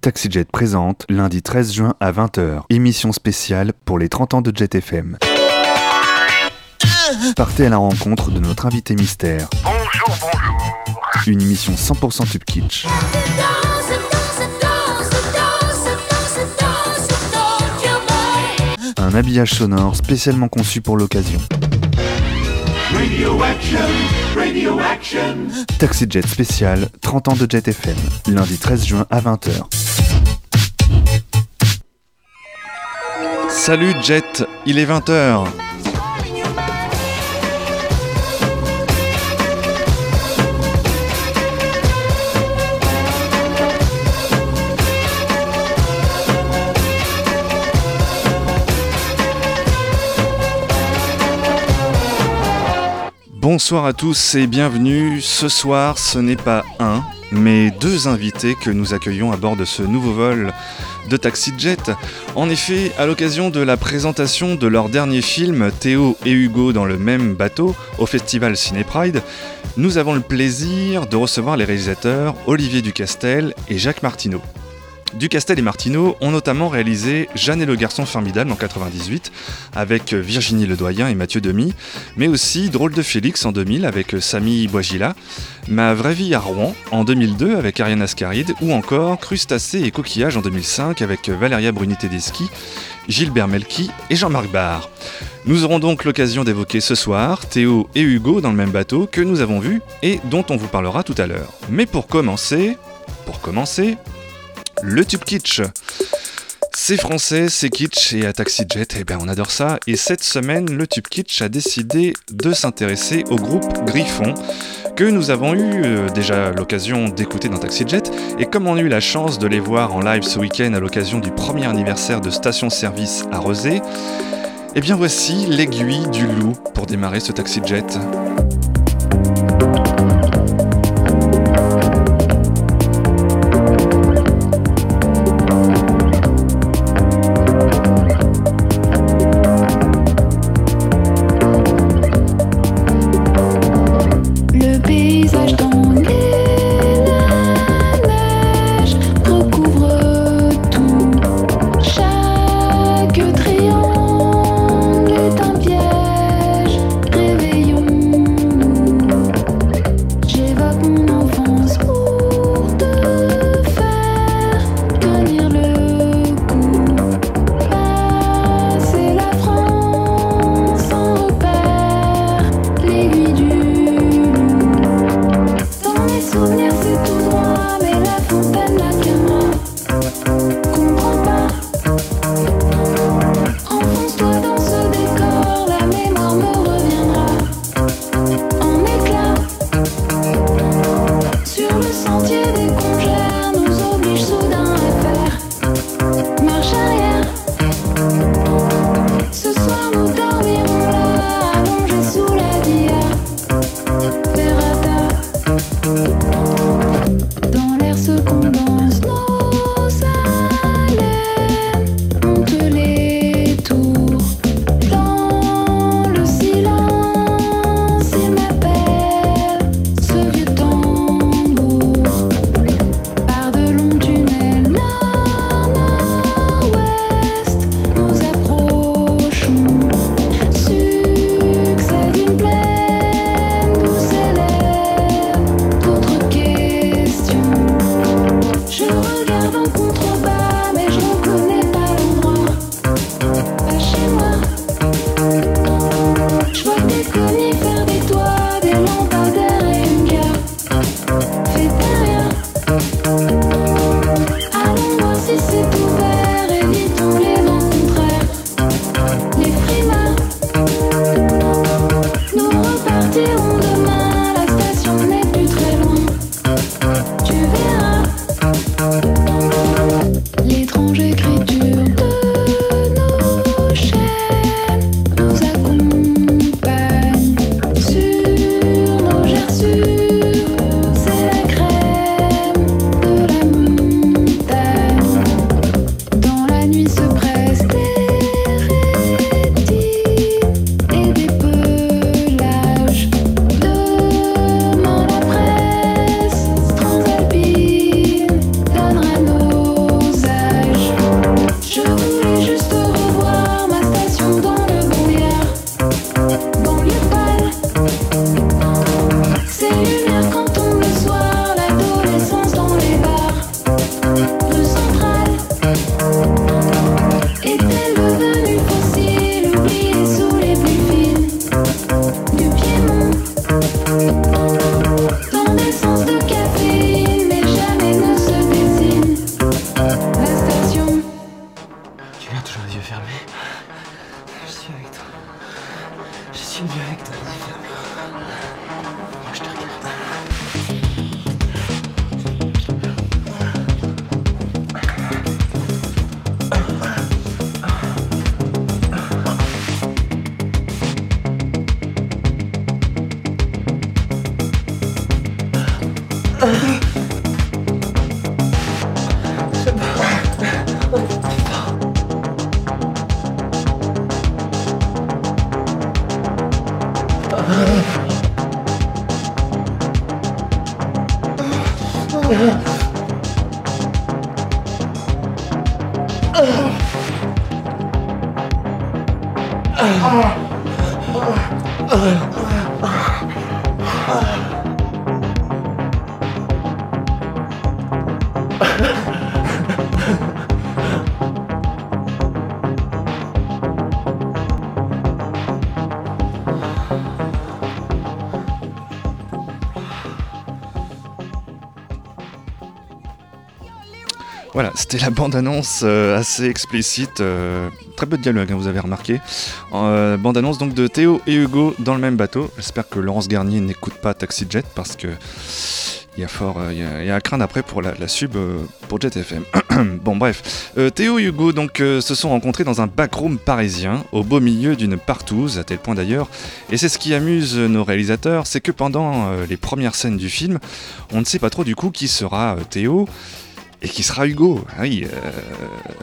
TaxiJet présente lundi 13 juin à 20h, émission spéciale pour les 30 ans de Jet FM. Partez à la rencontre de notre invité mystère. Bonjour, bonjour. Une émission 100% tube kitsch. Un habillage sonore spécialement conçu pour l'occasion. Radio action, action. TaxiJet spécial 30 ans de Jet FM, lundi 13 juin à 20h. Salut Jet, il est 20h. Bonsoir à tous et bienvenue. Ce soir, ce n'est pas un, mais deux invités que nous accueillons à bord de ce nouveau vol de Taxi Jet. En effet, à l'occasion de la présentation de leur dernier film, Théo et Hugo dans le même bateau, au festival Ciné Pride, nous avons le plaisir de recevoir les réalisateurs Olivier Ducastel et Jacques Martineau. Ducastel et Martineau ont notamment réalisé Jeanne et le garçon formidable en 98 avec Virginie Ledoyen et Mathieu Demy, mais aussi Drôle de Félix en 2000 avec Samy Boisgila, Ma vraie vie à Rouen en 2002 avec Ariane Ascaride ou encore Crustacés et coquillages en 2005 avec Valéria Bruni-Tedeschi, Gilbert Melki et Jean-Marc Barr. Nous aurons donc l'occasion d'évoquer ce soir Théo et Hugo dans le même bateau que nous avons vu et dont on vous parlera tout à l'heure. Mais pour commencer, pour commencer, le tube kitsch. C'est français, c'est kitsch et à TaxiJet, eh ben on adore ça. Et cette semaine, le tube kitsch a décidé de s'intéresser au groupe Griffon que nous avons eu euh, déjà l'occasion d'écouter dans TaxiJet et comme on a eu la chance de les voir en live ce week-end à l'occasion du premier anniversaire de Station Service à Rosé, eh bien voici l'aiguille du loup pour démarrer ce TaxiJet. Le C'était la bande-annonce euh, assez explicite, euh, très peu de dialogue, hein, vous avez remarqué. Euh, bande-annonce donc de Théo et Hugo dans le même bateau. J'espère que Laurence Garnier n'écoute pas Taxi Jet parce que il y a fort, il y a- à craindre après pour la, la sub pour Jet FM. bon bref, Théo et Hugo donc se sont rencontrés dans un backroom parisien, au beau milieu d'une partouze, à tel point d'ailleurs. Et c'est ce qui amuse nos réalisateurs, c'est que pendant les premières scènes du film, on ne sait pas trop du coup qui sera Théo et qui sera Hugo. Ah oui, euh,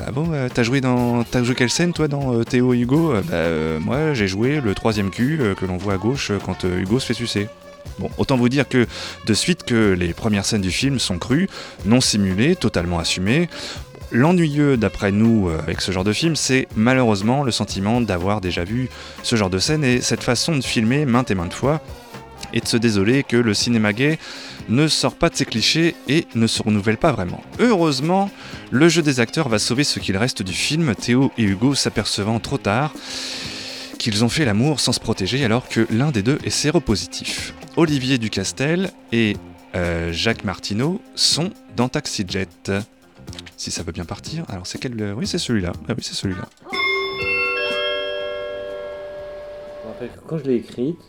ah bon, euh, t'as joué dans, t'as joué quelle scène toi dans euh, Théo Hugo? Euh, Bah euh, moi j'ai joué le troisième cul que l'on voit à gauche quand Hugo se fait sucer. Bon, autant vous dire que de suite que les premières scènes du film sont crues, non simulées, totalement assumées. L'ennuyeux d'après nous avec ce genre de film, c'est malheureusement le sentiment d'avoir déjà vu ce genre de scène et cette façon de filmer maintes et maintes fois, et de se désoler que le cinéma gay ne sort pas de ses clichés et ne se renouvelle pas vraiment. Heureusement, le jeu des acteurs va sauver ce qu'il reste du film, Théo et Hugo s'apercevant trop tard qu'ils ont fait l'amour sans se protéger alors que l'un des deux est séropositif. Olivier Ducastel et euh, Jacques Martineau sont dans Taxi Jet. Si ça veut bien partir, alors c'est quel... Oui, c'est celui-là. Ah oui, c'est celui-là. Quand je l'ai écrite,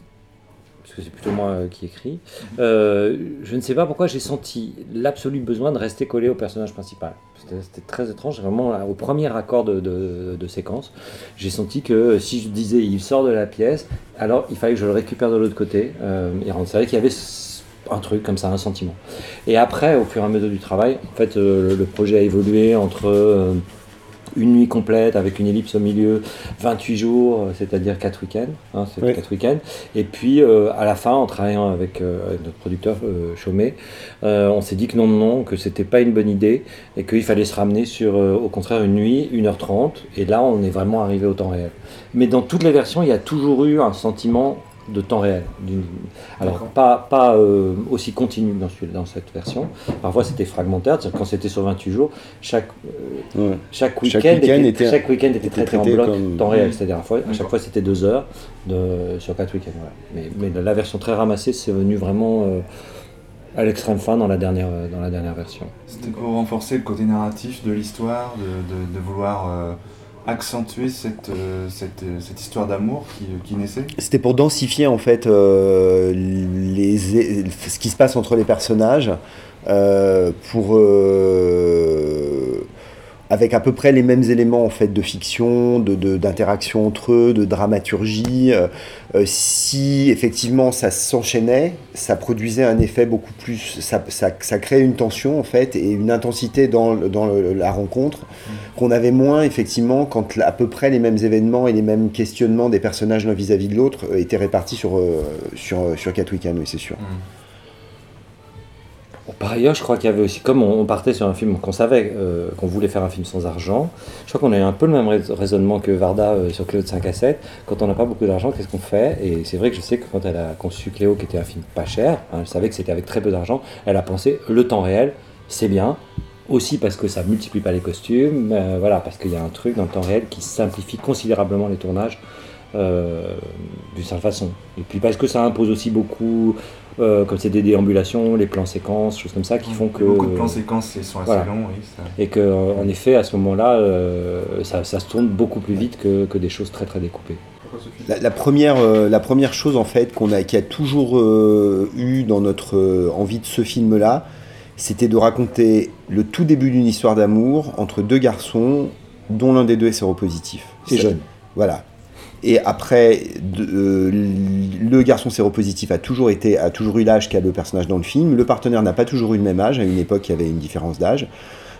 parce que c'est plutôt moi euh, qui écris, euh, je ne sais pas pourquoi j'ai senti l'absolu besoin de rester collé au personnage principal. C'était très étrange, vraiment au premier accord de, séquence, j'ai senti que si je disais il sort de la pièce, alors il fallait que je le récupère de l'autre côté. Euh, et on savait qu'il y avait un truc comme ça, un sentiment. Et après, au fur et à mesure du travail, en fait, le projet a évolué entre une nuit complète avec une ellipse au milieu, 28 jours, euh, c'est-à-dire 4 week-ends, hein, c'est Oui. 4 week-ends. Et puis euh, à la fin, en travaillant avec, euh, avec notre producteur Chaumet, on s'est dit que non, non, non, que c'était pas une bonne idée et qu'il fallait se ramener sur, au contraire, une nuit, 1h30. Et là, on est vraiment arrivé au temps réel. Mais dans toutes les versions, il y a toujours eu un sentiment de temps réel. Alors, pas, pas euh, aussi continu dans, dans cette version. Parfois, c'était fragmentaire. C'est-à-dire, Quand c'était sur 28 jours, chaque, euh, Ouais. chaque week-end Chaque était, week-end était- chaque week-end était était traité en traité bloc comme- temps réel. C'est-à-dire, à, chaque fois, c'était deux heures de, sur quatre week-ends. voilà. Mais, mais la, version très ramassée, c'est venu vraiment euh, à l'extrême fin dans la dernière, dans la dernière version. C'était pour renforcer le côté narratif de l'histoire, de, de- de vouloir euh, accentuer cette, euh, cette, euh, cette histoire d'amour qui, qui naissait. C'était pour densifier en fait euh, les, ce qui se passe entre les personnages, euh, pour euh, avec à peu près les mêmes éléments en fait de fiction, de de- d'interaction entre eux, de dramaturgie. Euh, euh, si effectivement ça s'enchaînait, ça produisait un effet beaucoup plus, ça, ça, ça créait une tension en fait et une intensité dans, dans le- la rencontre qu'on avait moins effectivement quand à peu près les mêmes événements et les mêmes questionnements des personnages l'un vis-à-vis de l'autre euh, étaient répartis sur, sur, sur quatre week-ends, oui c'est sûr. Bon, par ailleurs, je crois qu'il y avait aussi, comme on, partait sur un film qu'on savait euh, qu'on voulait faire un film sans argent, je crois qu'on a eu un peu le même rais- raisonnement que Varda euh, sur Cléo de 5 à 7. Quand on n'a pas beaucoup d'argent, qu'est-ce qu'on fait? Et c'est vrai que je sais que quand elle a conçu Cléo, qui était un film pas cher, hein, elle savait que c'était avec très peu d'argent, elle a pensé le temps réel, c'est bien. Aussi parce que ça multiplie pas les costumes, euh, voilà, parce qu'il y a un truc dans le temps réel qui simplifie considérablement les tournages d'une certaine façon. Et puis parce que ça impose aussi beaucoup, euh, comme c'est des déambulations, les plans séquences, choses comme ça, qui font que. Beaucoup de plans séquences sont assez voilà. longs, oui. ça- Et que, euh, en effet, à ce moment-là, euh, ça, ça se tourne beaucoup plus vite que, que des choses très très découpées. La, la première, euh, la première chose en fait qu'on a, qui a toujours euh, eu dans notre euh, envie de ce film-là, c'était de raconter le tout début d'une histoire d'amour entre deux garçons dont l'un des deux est séropositif. Ça- jeune. Voilà. Et après, euh, le garçon séropositif a toujours, été, a toujours eu l'âge qu'a le personnage dans le film. Le partenaire n'a pas toujours eu le même âge. À une époque, il y avait une différence d'âge.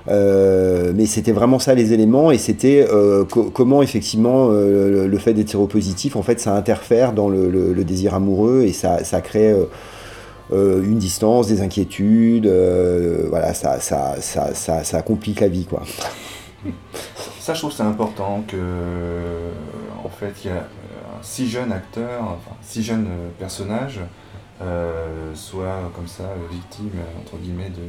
Euh, mais c'était vraiment ça les éléments et c'était euh, co- comment effectivement le, fait d'être séropositif en fait ça interfère dans le, désir amoureux et ça, ça crée une distance, des inquiétudes, voilà, ça, ça, ça, ça, ça complique la vie, quoi. Ça, je trouve c'est important que, en fait, il y a un si jeune acteur, enfin, si jeune euh, personnage, euh, soit comme ça euh, victime, euh, entre guillemets, de,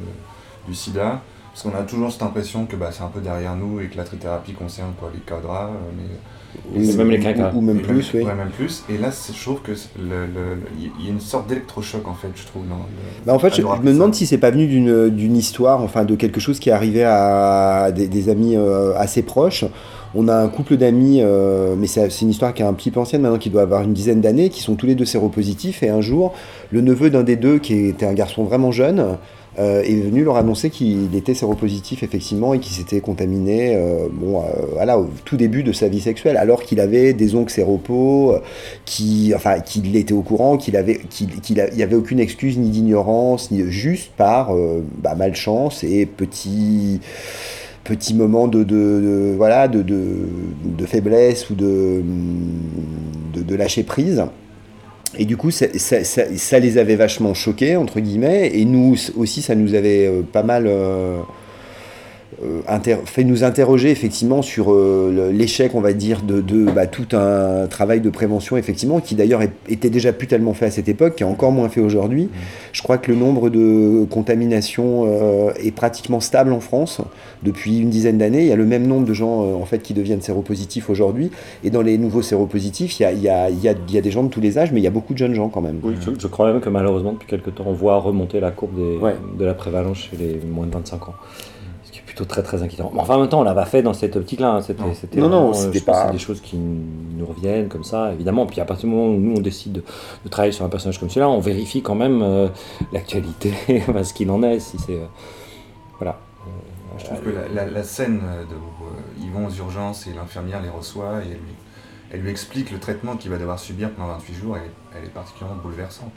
du sida. Parce qu'on a toujours cette impression que bah, c'est un peu derrière nous et que la trithérapie concerne quoi, les cadras, euh, mais Ou, même les ou, ou même et plus, oui. ouais, même plus. Et là, c'est- je trouve que c'est le- le- le- il y a une sorte d'électrochoc, en fait, je trouve. Dans le- Bah, en fait, je, me demande si c'est pas venu d'une d'une histoire, enfin de quelque chose qui est arrivé à des, des amis euh, assez proches. On a un couple d'amis, euh, mais c'est c'est une histoire qui est un petit peu ancienne maintenant, qui doit avoir une dizaine d'années, qui sont tous les deux séropositifs. Et un jour, le neveu d'un des deux, qui était un garçon vraiment jeune, euh, est venu leur annoncer qu'il était séropositif effectivement et qu'il s'était contaminé euh, bon, euh, au tout début de sa vie sexuelle, alors qu'il avait des oncles séropos, qu'il était au courant, qu'il avait, qu'il, avait aucune excuse ni d'ignorance, ni juste par bah, malchance et petit petit moment de, voilà de, faiblesse ou de lâcher prise. Et du coup, ça, les avait vachement choqués, entre guillemets, et nous aussi, ça nous avait euh, pas mal euh, inter- fait nous interroger effectivement sur euh, l'échec, on va dire, de, de, bah, tout un travail de prévention, effectivement, qui d'ailleurs était déjà plus tellement fait à cette époque, qui est encore moins fait aujourd'hui. Je crois que le nombre de contaminations euh, est pratiquement stable en France depuis une dizaine d'années. Il y a le même nombre de gens euh, en fait qui deviennent séropositifs aujourd'hui. Et dans les nouveaux séropositifs, il y a, il y, a, il y, a, il y a des gens de tous les âges, mais il y a beaucoup de jeunes gens quand même. Oui, je, je crois même que malheureusement, depuis quelques temps, on voit remonter la courbe des- Ouais. de la prévalence chez les moins de 25 ans. Plutôt très très inquiétant. Mais enfin, en même temps, on l'a pas fait dans cette optique-là. hein. C'était, Non. c'était Non, non, euh, c'était pas- c'est des choses qui nous reviennent comme ça, évidemment. Puis à partir du moment où nous, on décide de, de travailler sur un personnage comme celui-là, on vérifie quand même euh, l'actualité, ce qu'il en est, si c'est... euh, voilà. Je trouve que la, la- la scène de, où euh, ils vont aux urgences et l'infirmière les reçoit et elle lui, elle lui explique le traitement qu'il va devoir subir pendant 28 jours, elle est particulièrement bouleversante.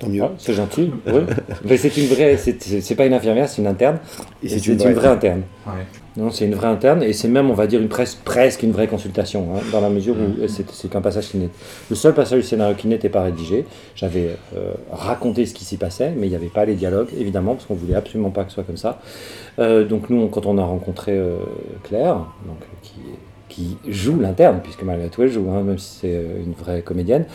Tant mieux. Ah, c'est gentil, oui. Mais c'est une vraie... C'est, pas une infirmière, c'est une interne. Et Et c'est c'est une une vraie. interne. Ouais. Non, c'est une vraie interne et c'est même, on va dire, une pres- presque une vraie consultation, hein, dans la mesure où c'est c'est un passage qui n'est. Le seul passage du scénario qui n'était pas rédigé. J'avais euh, raconté ce qui s'y passait, mais il n'y avait pas les dialogues, évidemment, parce qu'on voulait absolument pas que ce soit comme ça. Euh, donc nous, on- quand on a rencontré euh, Claire, donc, qui, qui joue l'interne, puisque malgré tout elle joue, hein, même si c'est euh, une vraie comédienne,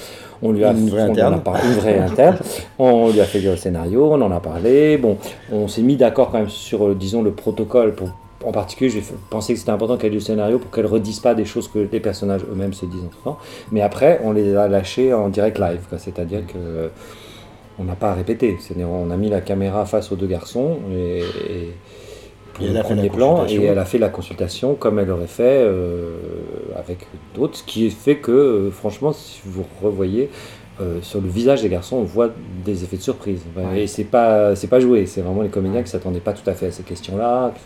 on lui a Une vraie interne. une vraie interne. On lui a fait lire le scénario, on en a parlé. Bon, on s'est mis d'accord quand même sur, euh, disons, le protocole. Pour, en particulier, j'ai pensé que c'était important qu'elle ait le scénario pour qu'elle redise pas des choses que les personnages eux-mêmes se disent entre temps. Mais après, on les a lâchés en direct live, c'est-à-dire que euh, on n'a pas à répéter. On a mis la caméra face aux deux garçons et, et pour Et elle le a fait la premier plan, et consultation. elle a fait la consultation comme elle aurait fait euh, avec d'autres, ce qui fait que, euh, franchement, si vous revoyez, euh, sur le visage des garçons, on voit des effets de surprise. Ouais. Et c'est pas, c'est pas joué, c'est vraiment les comédiens qui s'attendaient pas tout à fait à ces questions-là, qui,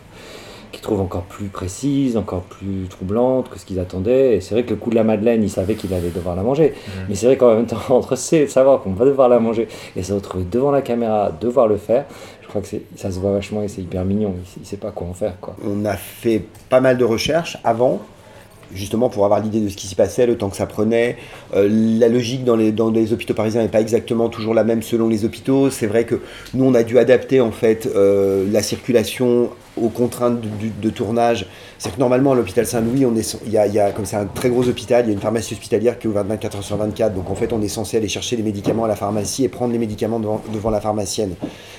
qui trouvent encore plus précises, encore plus troublantes que ce qu'ils attendaient. Et c'est vrai que le coup de la Madeleine, ils savaient qu'il allait devoir la manger. Mais c'est vrai qu'en même temps, entre c'est savoir qu'on va devoir la manger et se retrouver devant la caméra, devoir le faire, ça se voit vachement et c'est hyper mignon. Il, il sait pas quoi en faire. On a fait pas mal de recherches avant, justement pour avoir l'idée de ce qui s'y passait, le temps que ça prenait. Euh, la logique dans les, hôpitaux parisiens n'est pas exactement toujours la même selon les hôpitaux. C'est vrai que nous, on a dû adapter en fait euh, la circulation aux contraintes de tournage. C'est que normalement à l'hôpital Saint-Louis, on est, il y a, il comme c'est un très gros hôpital, il y a une pharmacie hospitalière qui est ouverte 24 heures sur 24. Donc en fait, on est censé aller chercher les médicaments à la pharmacie et prendre les médicaments devant, devant la pharmacienne.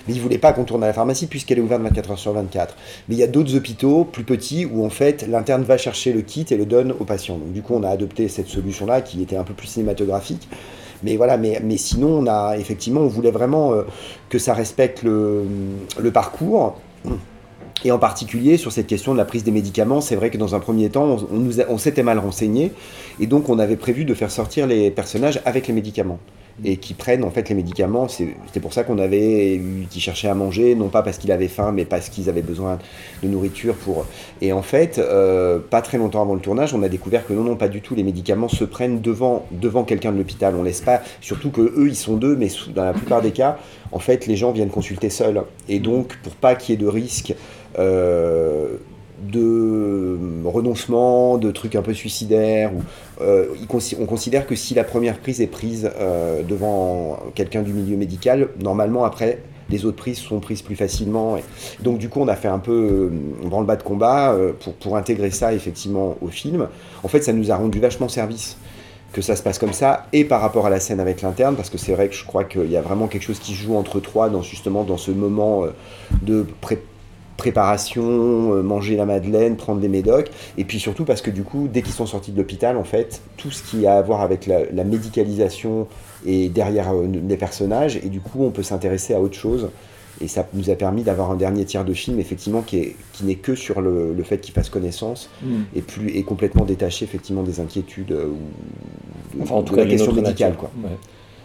Mais ils ne voulaient pas qu'on tourne à la pharmacie puisqu'elle est ouverte 24 heures sur 24. Mais il y a d'autres hôpitaux plus petits où en fait l'interne va chercher le kit et le donne au patient. Donc du coup, on a adopté cette solution-là qui était un peu plus cinématographique. Mais voilà, mais, mais sinon, on a effectivement, on voulait vraiment euh, que ça respecte le parcours. Et en particulier sur cette question de la prise des médicaments, c'est vrai que dans un premier temps, on, s'était mal renseigné. Et donc on avait prévu de faire sortir les personnages avec les médicaments et qui prennent en fait les médicaments. C'est pour ça qu'on avait eu qui cherchaient à manger, non pas parce qu'ils avaient faim, mais parce qu'ils avaient besoin de nourriture pour. Et en fait, euh, pas très longtemps avant le tournage, on a découvert que non, non, pas du tout. Les médicaments se prennent devant quelqu'un de l'hôpital. On laisse pas, surtout que eux, ils sont deux, mais dans la plupart des cas, en fait, les gens viennent consulter seuls. Et donc, pour pas qu'il y ait de risque. euh, de renoncement, de trucs un peu suicidaires. Euh, on considère que si la première prise est prise euh, devant quelqu'un du milieu médical, normalement après les autres prises sont prises plus facilement. Donc du coup on a fait un peu euh, branle-bas de combat pour, intégrer ça effectivement au film. En fait ça nous a rendu vachement service que ça se passe comme ça et par rapport à la scène avec l'interne parce que c'est vrai que je crois qu'il y a vraiment quelque chose qui joue entre trois dans justement dans ce moment de pré- préparation, euh, manger la madeleine, prendre des médocs et puis surtout parce que du coup dès qu'ils sont sortis de l'hôpital en fait tout ce qui a à voir avec la, la médicalisation est derrière euh, les personnages et du coup on peut s'intéresser à autre chose et ça nous a permis d'avoir un dernier tiers de film effectivement qui est qui n'est que sur le, le fait qu'ils fassent connaissance et plus et complètement détaché effectivement des inquiétudes euh, ou de, Enfin, en tout de cas, la question médicale quoi. Ouais.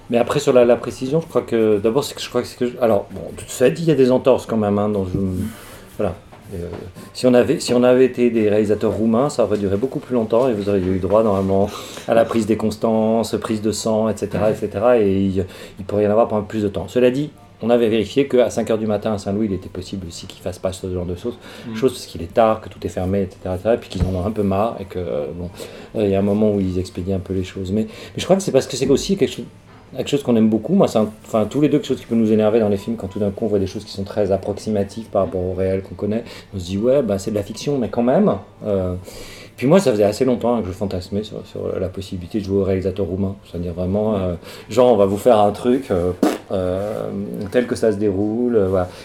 Mais après, sur la, la précision, je crois que. D'abord, c'est que je crois que c'est que. je- Alors, bon, tout ça dit, il y a des entorses quand même. Hein, dans une- Voilà. Euh, si, on avait, si on avait été des réalisateurs roumains, ça aurait duré beaucoup plus longtemps et vous auriez eu droit normalement à la prise des constances, prise de sang, etc. etc. et il, il pourrait y en avoir pendant plus de temps. Cela dit, on avait vérifié qu'à 5h du matin à Saint-Louis, il était possible aussi qu'ils fassent pas ce genre de choses, chose parce qu'il est tard, que tout est fermé, etc. etc. et puis qu'ils en ont un peu marre et que, euh, bon, euh, il y a un moment où ils expédient un peu les choses. Mais, mais je crois que c'est parce que c'est aussi quelque chose quelque chose qu'on aime beaucoup. Moi, c'est enfin tous les deux quelque chose qui peut nous énerver dans les films quand tout d'un coup on voit des choses qui sont très approximatives par rapport au réel qu'on connaît. On se dit ouais, bah, c'est de la fiction, mais quand même. Euh, puis moi, ça faisait assez longtemps que je fantasmais sur, la possibilité de jouer au réalisateur roumain. C'est-à-dire vraiment, euh, genre, on va vous faire un truc euh, tel que ça se déroule.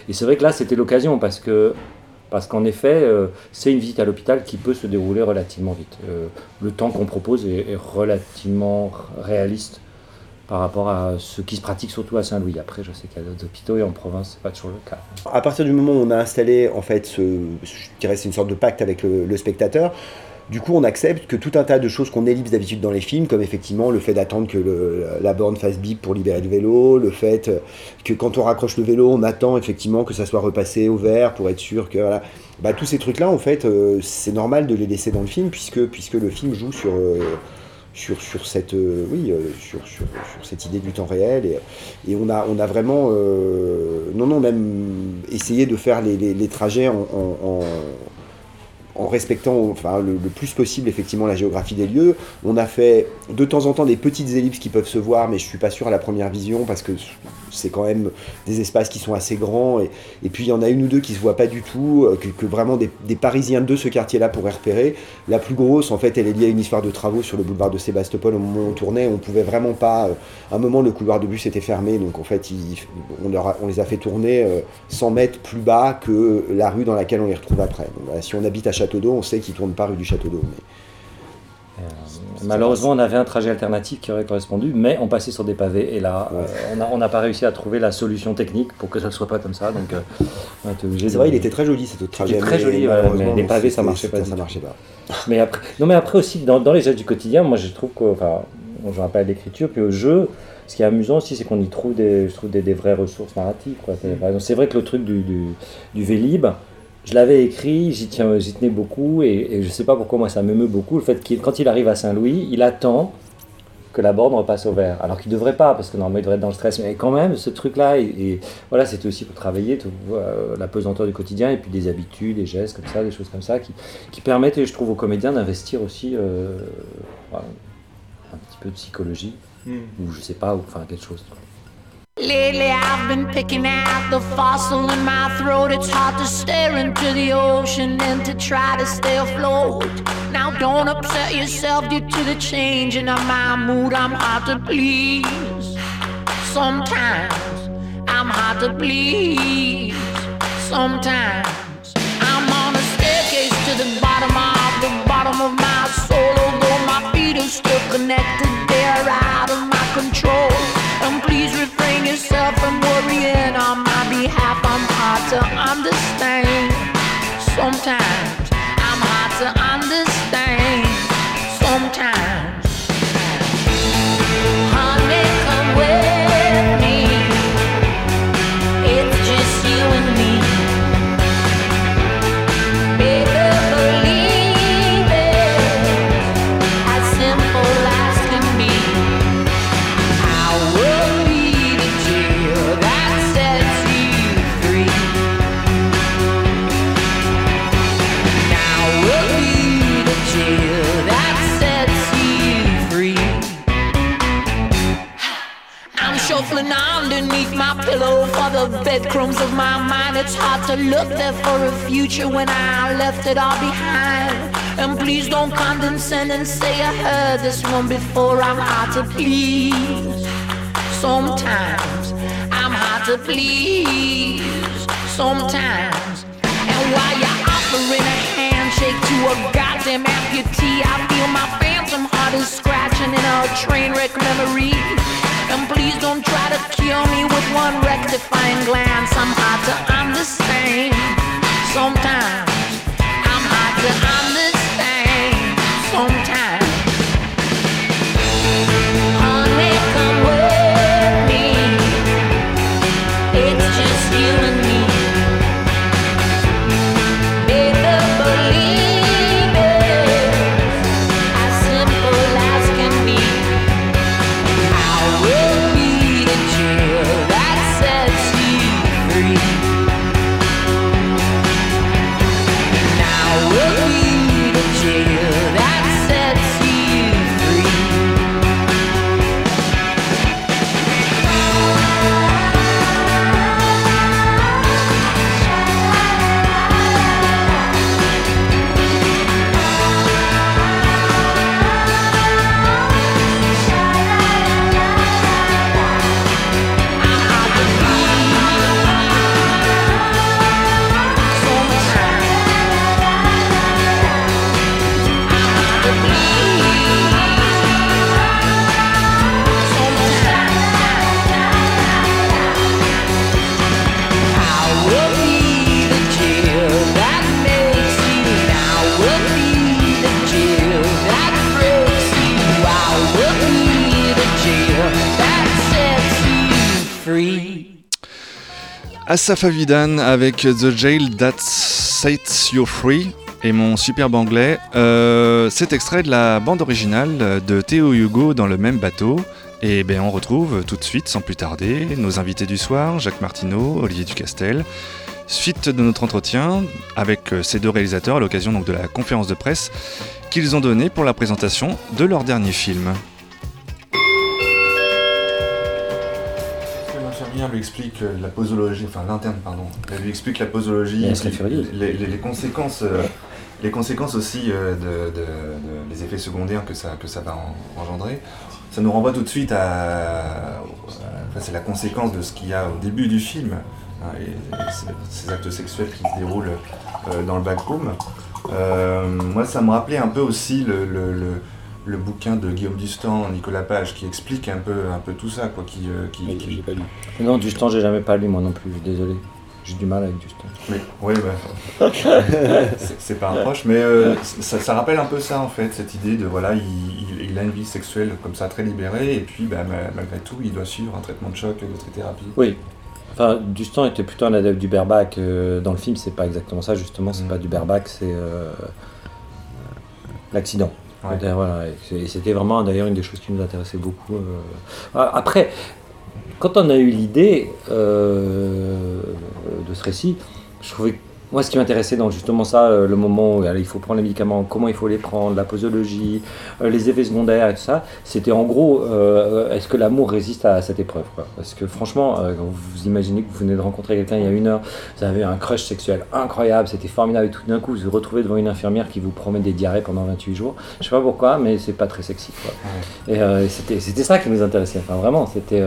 Et c'est vrai que là, c'était l'occasion parce que parce qu'en effet, c'est une visite à l'hôpital qui peut se dérouler relativement vite. Le temps qu'on propose est relativement réaliste par rapport à ce qui se pratique surtout à Saint-Louis. Après, je sais qu'il y a d'autres hôpitaux et en province, c'est pas toujours le cas. À partir du moment où on a installé, en fait, ce, je dirais c'est une sorte de pacte avec le, spectateur, du coup, on accepte que tout un tas de choses qu'on ellipse d'habitude dans les films, comme effectivement le fait d'attendre que la borne fasse bip pour libérer le vélo, le fait que quand on raccroche le vélo, on attend effectivement que ça soit repassé au vert pour être sûr que voilà. Bah, tous ces trucs-là, en fait, euh, c'est normal de les laisser dans le film puisque, puisque le film joue sur, euh, sur, sur cette euh, oui euh, sur, sur, sur cette idée du temps réel et, et on a on a vraiment euh, non non même essayé de faire les, les, trajets en, en, respectant enfin, le, le plus possible effectivement la géographie des lieux. On a fait de temps en temps des petites ellipses qui peuvent se voir, mais je suis pas sûr à la première vision parce que c'est quand même des espaces qui sont assez grands. Et, puis il y en a une ou deux qui se voient pas du tout, euh, que, vraiment des, Parisiens de ce quartier-là pourraient repérer. La plus grosse, en fait, elle est liée à une histoire de travaux sur le boulevard de Sébastopol au moment où on tournait. On pouvait vraiment pas. euh, à un moment, le couloir de bus était fermé, donc en fait, on, les a fait tourner euh, 100 mètres plus bas que la rue dans laquelle on les retrouve après. Voilà, si on habite à Château d'Eau, on sait qu'ils tournent pas rue du Château d'Eau. Malheureusement, on avait un trajet alternatif qui aurait correspondu, mais on passait sur des pavés. Et là, Ouais. euh, on n'a pas réussi à trouver la solution technique pour que ça ne soit pas comme ça. Donc, euh, C'est vrai, il était très joli cet autre trajet. très mais joli, mais les pavés, ça marchait pas Ça, marchait pas. Mais après, non, mais après aussi, dans, dans les gestes du quotidien, moi je trouve que, enfin, je rappelle l'écriture, puis au jeu, ce qui est amusant aussi, c'est qu'on y trouve des, je trouve des, des vraies ressources narratives. exemple, C'est vrai que le truc du, du, du Vélib, je l'avais écrit, j'y tiens- j'y tenais beaucoup, et, et je sais pas pourquoi moi ça m'émeut beaucoup, le fait qu'il, quand il arrive à Saint-Louis, il attend que la borne repasse au vert, alors qu'il devrait pas, parce que normalement il devrait être dans le stress, mais quand même, ce truc-là, et, et voilà, c'était aussi pour travailler euh, la pesanteur du quotidien, et puis des habitudes, des gestes comme ça, des choses comme ça, qui, qui permettent, et je trouve, aux comédiens d'investir aussi euh, voilà, un petit peu de psychologie, ou je sais pas, ou enfin quelque chose. quoi. Lately, I've been picking out the fossil in my throat. It's hard to stare into the ocean and to try to stay afloat. Now, don't upset yourself due to the change in my mood. I'm hard to please. Sometimes I'm hard to please. Sometimes I'm on a staircase to the bottom of the bottom of my soul. Although my feet are still connected, they're out of my control. And please yourself from worrying on my behalf. I'm hard to understand. Bedcrumbs of my mind. It's hard to look there for a future when I left it all behind. And please don't condescend and say I heard this one before. I'm hard to please. Sometimes I'm hard to please. Sometimes. And while you're offering a handshake to a goddamn amputee, I feel my phantom heart is scratching in a train wreck memory. And please don't try to kill me with one rectifying glance. I'm hard to understand. Sometimes I'm hard to understand. Sometimes. Asaf Avidan avec The Jail That Sets You Free et mon superbe anglais. Euh, cet extrait de la bande originale de Théo Hugo dans le même bateau. Et ben on retrouve tout de suite, sans plus tarder, nos invités du soir, Jacques Martineau, Olivier Ducastel. Suite de notre entretien avec euh, ces deux réalisateurs à l'occasion donc de la conférence de presse qu'ils ont donnée pour la présentation de leur dernier film. Lui explique euh, la posologie, enfin l'interne, pardon, elle lui explique la posologie, les, les- les conséquences, euh, les conséquences aussi euh, de, de- de- les effets secondaires que ça, que ça va en- engendrer. Ça nous renvoie tout de suite à, enfin, c'est la conséquence de ce qu'il y a au début du film, hein, et, et ces- actes sexuels qui se déroulent euh, dans le backroom. Moi, ça me rappelait un peu aussi le, le- le- le bouquin de Guillaume Dustan, Nicolas Page, qui explique un peu, un peu tout ça, quoi, qui, euh, qui, Mais qui- j'ai pas lu. Non, Dustan, j'ai jamais pas lu moi non plus, désolé. J'ai du mal avec Dustan. Mais, oui, bah, c'est- c'est pas un proche, mais euh, ça, ça rappelle un peu ça en fait, cette idée de voilà, il, il- il a une vie sexuelle comme ça très libérée, et puis bah, ma- malgré tout, il doit suivre un traitement de choc, de trithérapie. Oui. Enfin, Dustan était plutôt un adepte du bareback. euh, dans le film, c'est pas exactement ça, justement. C'est Mhm. pas du bareback, c'est euh, l'accident. Et c'était vraiment d'ailleurs une des choses qui nous intéressait beaucoup. euh. Ah, Après, quand on a eu l'idée euh, de ce récit, je trouvais moi ce qui m'intéressait dans justement ça, euh, le moment où il faut prendre les médicaments, comment il faut les prendre, la posologie, euh, les effets secondaires et tout ça, c'était en gros euh, est-ce que l'amour résiste à cette épreuve quoi? Parce que franchement, quand vous imaginez que vous venez de rencontrer quelqu'un il y a une heure, vous avez un crush sexuel incroyable, c'était formidable, et tout d'un coup vous vous retrouvez devant une infirmière qui vous promet des diarrhées pendant 28 jours. Je sais pas pourquoi, mais c'est pas très sexy. Quoi. Et c'était c'était ça qui nous intéressait. Enfin vraiment, c'était.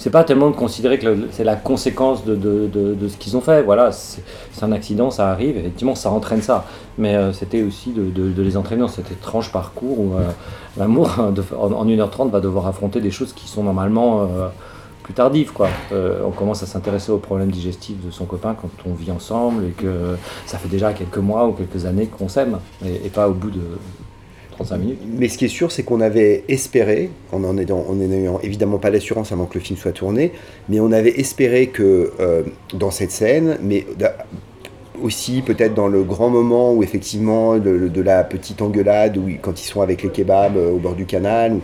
C'est pas tellement de considérer que c'est la conséquence de, de, de, ce qu'ils ont fait. Voilà, c'est un accident, ça arrive, effectivement, ça entraîne ça. Mais euh, c'était aussi de, les entraîner dans cet étrange parcours où euh, l'amour, de- en, en 1h30, va devoir affronter des choses qui sont normalement euh, plus tardives. Quoi. On commence à s'intéresser aux problèmes digestifs de son copain quand on vit ensemble et que ça fait déjà quelques mois ou quelques années qu'on s'aime et pas au bout de 35 minutes. Mais ce qui est sûr, c'est qu'on avait espéré, en en ayant, en n'ayant évidemment pas l'assurance avant que le film soit tourné, mais on avait espéré que euh, dans cette scène, mais aussi peut-être dans le grand moment où effectivement de, la petite engueulade, où, quand ils sont avec les kebabs euh, au bord du canal,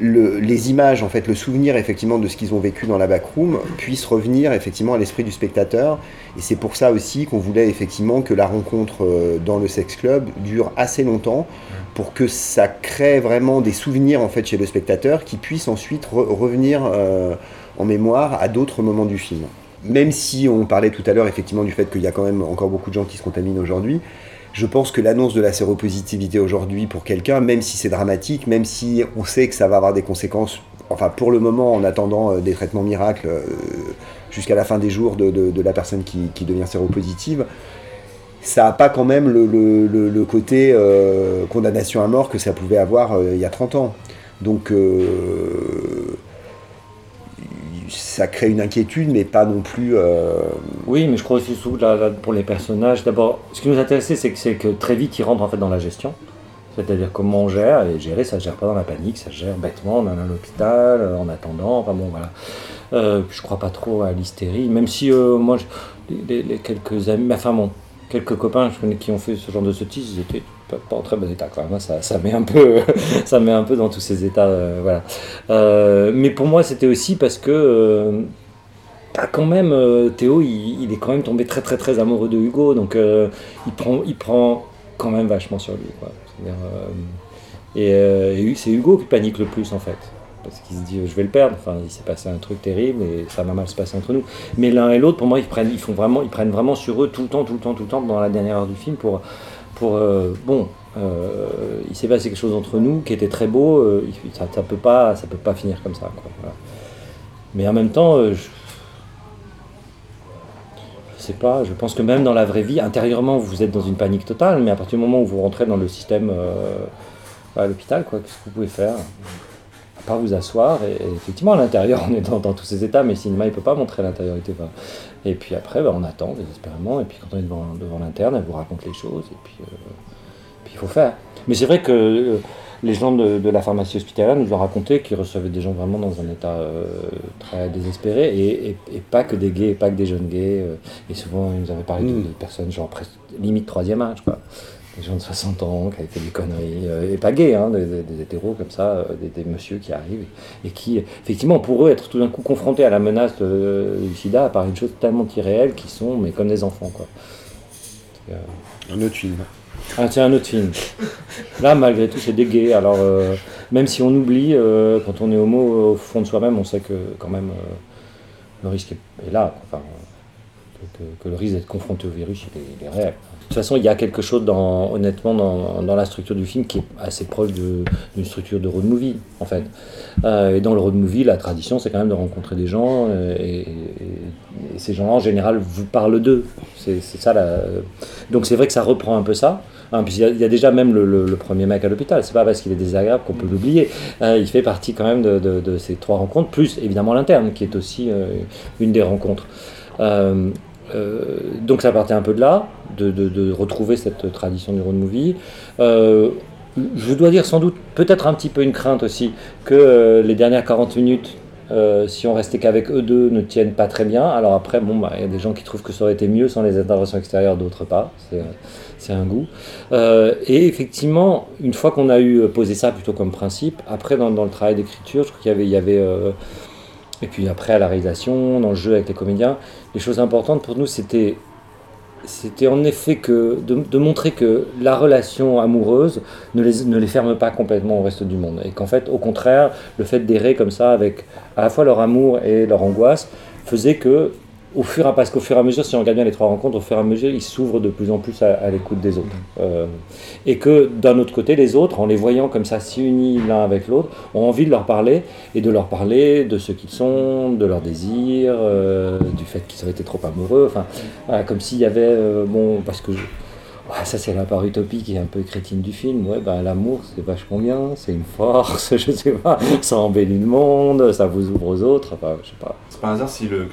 le- les images, en fait, le souvenir effectivement de ce qu'ils ont vécu dans la backroom puisse revenir effectivement à l'esprit du spectateur. Et c'est pour ça aussi qu'on voulait effectivement que la rencontre euh, dans le sex club dure assez longtemps pour que ça crée vraiment des souvenirs en fait chez le spectateur qui puissent ensuite re- revenir euh, en mémoire à d'autres moments du film. même si on parlait tout à l'heure effectivement du fait qu'il y a quand même encore beaucoup de gens qui se contaminent aujourd'hui, je pense que l'annonce de la séropositivité aujourd'hui pour quelqu'un, même si c'est dramatique, même si on sait que ça va avoir des conséquences, enfin pour le moment en attendant euh, des traitements miracles euh, jusqu'à la fin des jours de, de- la personne qui, qui devient séropositive, ça n'a pas quand même le, le- côté euh, condamnation à mort que ça pouvait avoir il y a 30 ans. Donc ça crée une inquiétude, mais pas non plus... euh, Oui, mais je crois aussi surtout là, pour les personnages. D'abord, ce qui nous intéressait, c'est que, que très vite, ils rentrent en fait dans la gestion. C'est-à-dire comment on gère, et gérer, ça ne gère pas dans la panique, ça gère bêtement, on est à l'hôpital, euh, en attendant, enfin bon, voilà. Euh, je crois pas trop à l'hystérie, même si euh, moi, les quelques amis, enfin bon, quelques copains je connais qui ont fait ce genre de sottise, ils étaient pas, en très bon état quand même, hein, ça, ça met un peu, ça met un peu dans tous ces états, euh, voilà. Euh, mais pour moi, c'était aussi parce que... euh, bah, quand même, Théo, il, il est quand même tombé très très très amoureux de Hugo, donc il, prend, il prend quand même vachement sur lui. Quoi. Et c'est Hugo qui panique le plus en fait, parce qu'il se dit je vais le perdre. Enfin, il s'est passé un truc terrible et ça va mal se passer entre nous. Mais l'un et l'autre, pour moi, ils prennent, ils font vraiment, ils prennent vraiment sur eux tout le temps, tout le temps, tout le temps dans la dernière heure du film pour, euh, bon. euh, il s'est passé quelque chose entre nous qui était très beau. euh, ça, peut pas, ça peut pas finir comme ça. Mais en même temps, je, je sais pas, je pense que même dans la vraie vie, intérieurement, vous êtes dans une panique totale, mais à partir du moment où vous rentrez dans le système à l'hôpital, quoi, qu'est-ce que vous pouvez faire? À part vous asseoir, et, effectivement, à l'intérieur, on est dans, tous ces états, mais cinéma, il peut pas montrer l'intériorité. Et puis après, ben, on attend désespérément, et puis quand on est devant, devant l'interne, elle vous raconte les choses, et puis, euh, puis il faut faire. Mais c'est vrai que euh, les gens de, de la pharmacie hospitalière nous ont raconté qu'ils recevaient des gens vraiment dans un état euh, très désespéré, et, et- et pas que des gays, et pas que des jeunes gays. et souvent, ils nous avaient parlé de, Mm. de personnes, genre limite troisième âge, quoi. Des gens de 60 ans qui avaient fait des conneries, euh, et pas gays, hein, des, des- des hétéros comme ça, euh, des, des messieurs qui arrivent, et, et qui, effectivement, pour eux, être tout d'un coup confrontés à la menace de- du sida par une chose tellement irréelle qu'ils sont, mais comme des enfants, quoi. Euh, un autre film. ah, c'est un autre film. Là, malgré tout, c'est des gays. Alors, euh, même si on oublie, euh, quand on est homo, au fond de soi-même, on sait que quand même euh, le risque est, là. Enfin, euh, que, que le risque d'être confronté au virus, il est, il est réel. De toute façon, il y a quelque chose, dans, honnêtement, dans, dans la structure du film qui est assez proche d'une structure de road movie, en fait. Euh, et dans le road movie, la tradition, c'est quand même de rencontrer des gens, euh, et, ces gens-là, en général, vous parlent d'eux. C'est ça. Donc c'est vrai que ça reprend un peu ça. Hein, puis il y, a- déjà même le, premier mec à l'hôpital, c'est pas parce qu'il est désagréable qu'on peut l'oublier. Euh, il fait partie quand même de, ces trois rencontres, plus évidemment l'interne, qui est aussi une des rencontres. Donc ça partait un peu de là, de, retrouver cette tradition du road movie. Euh, je dois dire sans doute, peut-être un petit peu une crainte aussi, que euh, les dernières 40 minutes, euh, si on restait qu'avec eux deux, ne tiennent pas très bien. Alors après, bon, bah, il y a des gens qui trouvent que ça aurait été mieux sans les interventions extérieures, d'autres pas. C'est, euh, un goût. Euh, et effectivement, une fois qu'on a eu euh, posé ça plutôt comme principe, après dans, le travail d'écriture, je crois qu'il y avait, euh, et puis après à la réalisation, dans le jeu avec les comédiens, les choses importantes pour nous, c'était c'était en effet que de, montrer que la relation amoureuse ne les ferme pas complètement au reste du monde. Et qu'en fait, au contraire, le fait d'errer comme ça avec à la fois leur amour et leur angoisse faisait que, au fur et à, parce qu'au fur et à mesure, si on regarde bien les trois rencontres, au fur et à mesure, ils s'ouvrent de plus en plus à, à l'écoute des autres. Euh, et que d'un autre côté, les autres, en les voyant comme ça si unis l'un avec l'autre, ont envie de leur parler et de leur parler de ce qu'ils sont, de leurs désirs, euh, du fait qu'ils auraient été trop amoureux. Enfin, voilà, comme s'il y avait, euh, bon, parce que je- ouais, ça c'est la part utopie qui est un peu crétine du film. Ouais, ben l'amour c'est vachement bien, c'est une force, je sais pas, ça embellit le monde, ça vous ouvre aux autres. Enfin, je sais pas. C'est pas un hasard si le, le,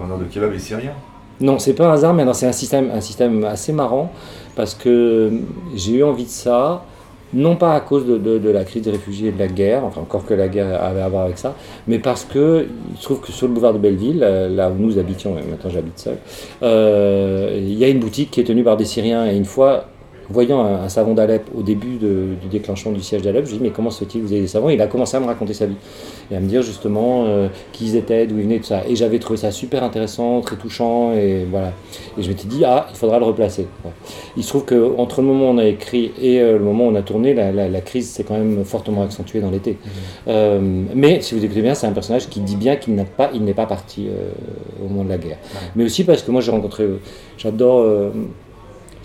vendeur de kebab est syrien? Non, c'est pas un hasard, mais non, c'est un système, un système assez marrant parce que j'ai eu envie de ça, non pas à cause de, de- de la crise des réfugiés et de la guerre, enfin encore que la guerre avait à voir avec ça, mais parce que il se trouve que sur le boulevard de Belleville, euh, là où nous habitions, et maintenant j'habite seul, euh, il y a une boutique qui est tenue par des Syriens et une fois voyant un, un savon d'Alep au début de- du déclenchement du siège d'Alep, je lui dis mais comment se fait-il que vous ayez des savons Il a commencé à me raconter sa vie et à me dire justement euh, qui ils étaient, d'où ils venaient, tout ça. Et j'avais trouvé ça super intéressant, très touchant et voilà. Et je m'étais dit ah il faudra le replacer. Ouais. Il se trouve que entre le moment où on a écrit et euh, le moment où on a tourné, la, la- la crise s'est quand même fortement accentuée dans l'été. Euh, mais si vous écoutez bien, c'est un personnage qui dit bien qu'il n'a pas, il n'est pas parti au moment de la guerre. Mais aussi parce que moi j'ai rencontré, j'adore.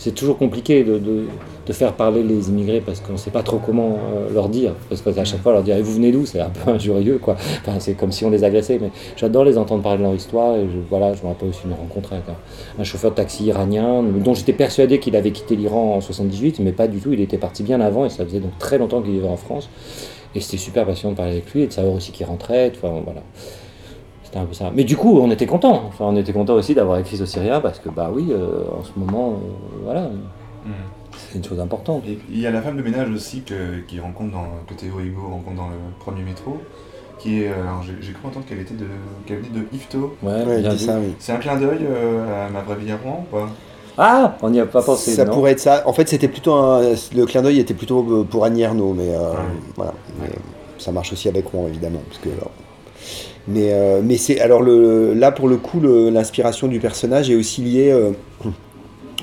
C'est toujours compliqué de, de- faire parler les immigrés parce qu'on ne sait pas trop comment euh, leur dire. Parce qu'à chaque fois, leur dire Et vous venez d'où? C'est un peu injurieux, quoi. Enfin, c'est comme si on les agressait. Mais j'adore les entendre parler de leur histoire. Et je, voilà, je me rappelle aussi une rencontre avec un, un chauffeur de taxi iranien dont j'étais persuadé qu'il avait quitté l'Iran en 78, mais pas du tout. Il était parti bien avant et ça faisait donc très longtemps qu'il vivait en France. Et c'était super passionnant de parler avec lui et de savoir aussi qu'il rentrait. Enfin, voilà. C'était un peu ça. Mais du coup, on était content. Enfin, on était content aussi d'avoir écrit au Syrien parce que, bah oui, euh, en ce moment, euh, voilà, Mhm. c'est une chose importante. Et il y a la femme de ménage aussi que, qui rencontre dans, que Théo et Hugo rencontrent dans le premier métro, qui est, euh, alors j'ai j'ai cru entendre qu'elle était de, qu'elle venait de Yvetot. Ouais, Ouais, bien il dit ça, oui. C'est un clin d'œil euh, à ma vraie vie à Rouen ou pas? Ah, on n'y a pas pensé. Ça non pourrait être ça. En fait, c'était plutôt un... le clin d'œil était plutôt pour Annie Ernaux, mais euh, voilà. Mais ça marche aussi avec Rouen, évidemment, parce que alors- Mais, euh, mais c'est alors le là pour le coup l'inspiration du personnage est aussi liée euh,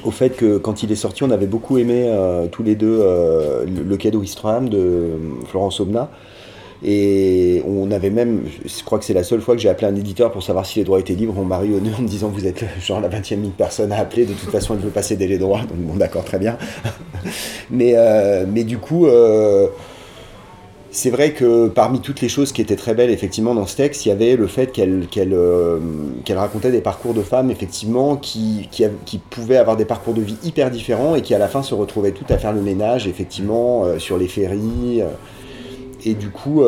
au fait que quand il est sorti, on avait beaucoup aimé euh, tous les deux le, Quai d'Ouistreham de Florence Aubenas. Et on avait même, je crois que c'est la seule fois que j'ai appelé un éditeur pour savoir si les droits étaient libres. On m'a réuni en me disant Vous êtes genre la 20e mille personne à appeler, de toute façon elle veut pas céder les droits. Donc bon, d'accord, très bien. mais, mais du coup, c'est vrai que parmi toutes les choses qui étaient très belles effectivement dans ce texte, il y avait le fait qu'elle euh, racontait des parcours de femmes effectivement qui, qui, pouvaient avoir des parcours de vie hyper différents et qui à la fin se retrouvaient toutes à faire le ménage effectivement euh, sur les ferries. euh, et du coup,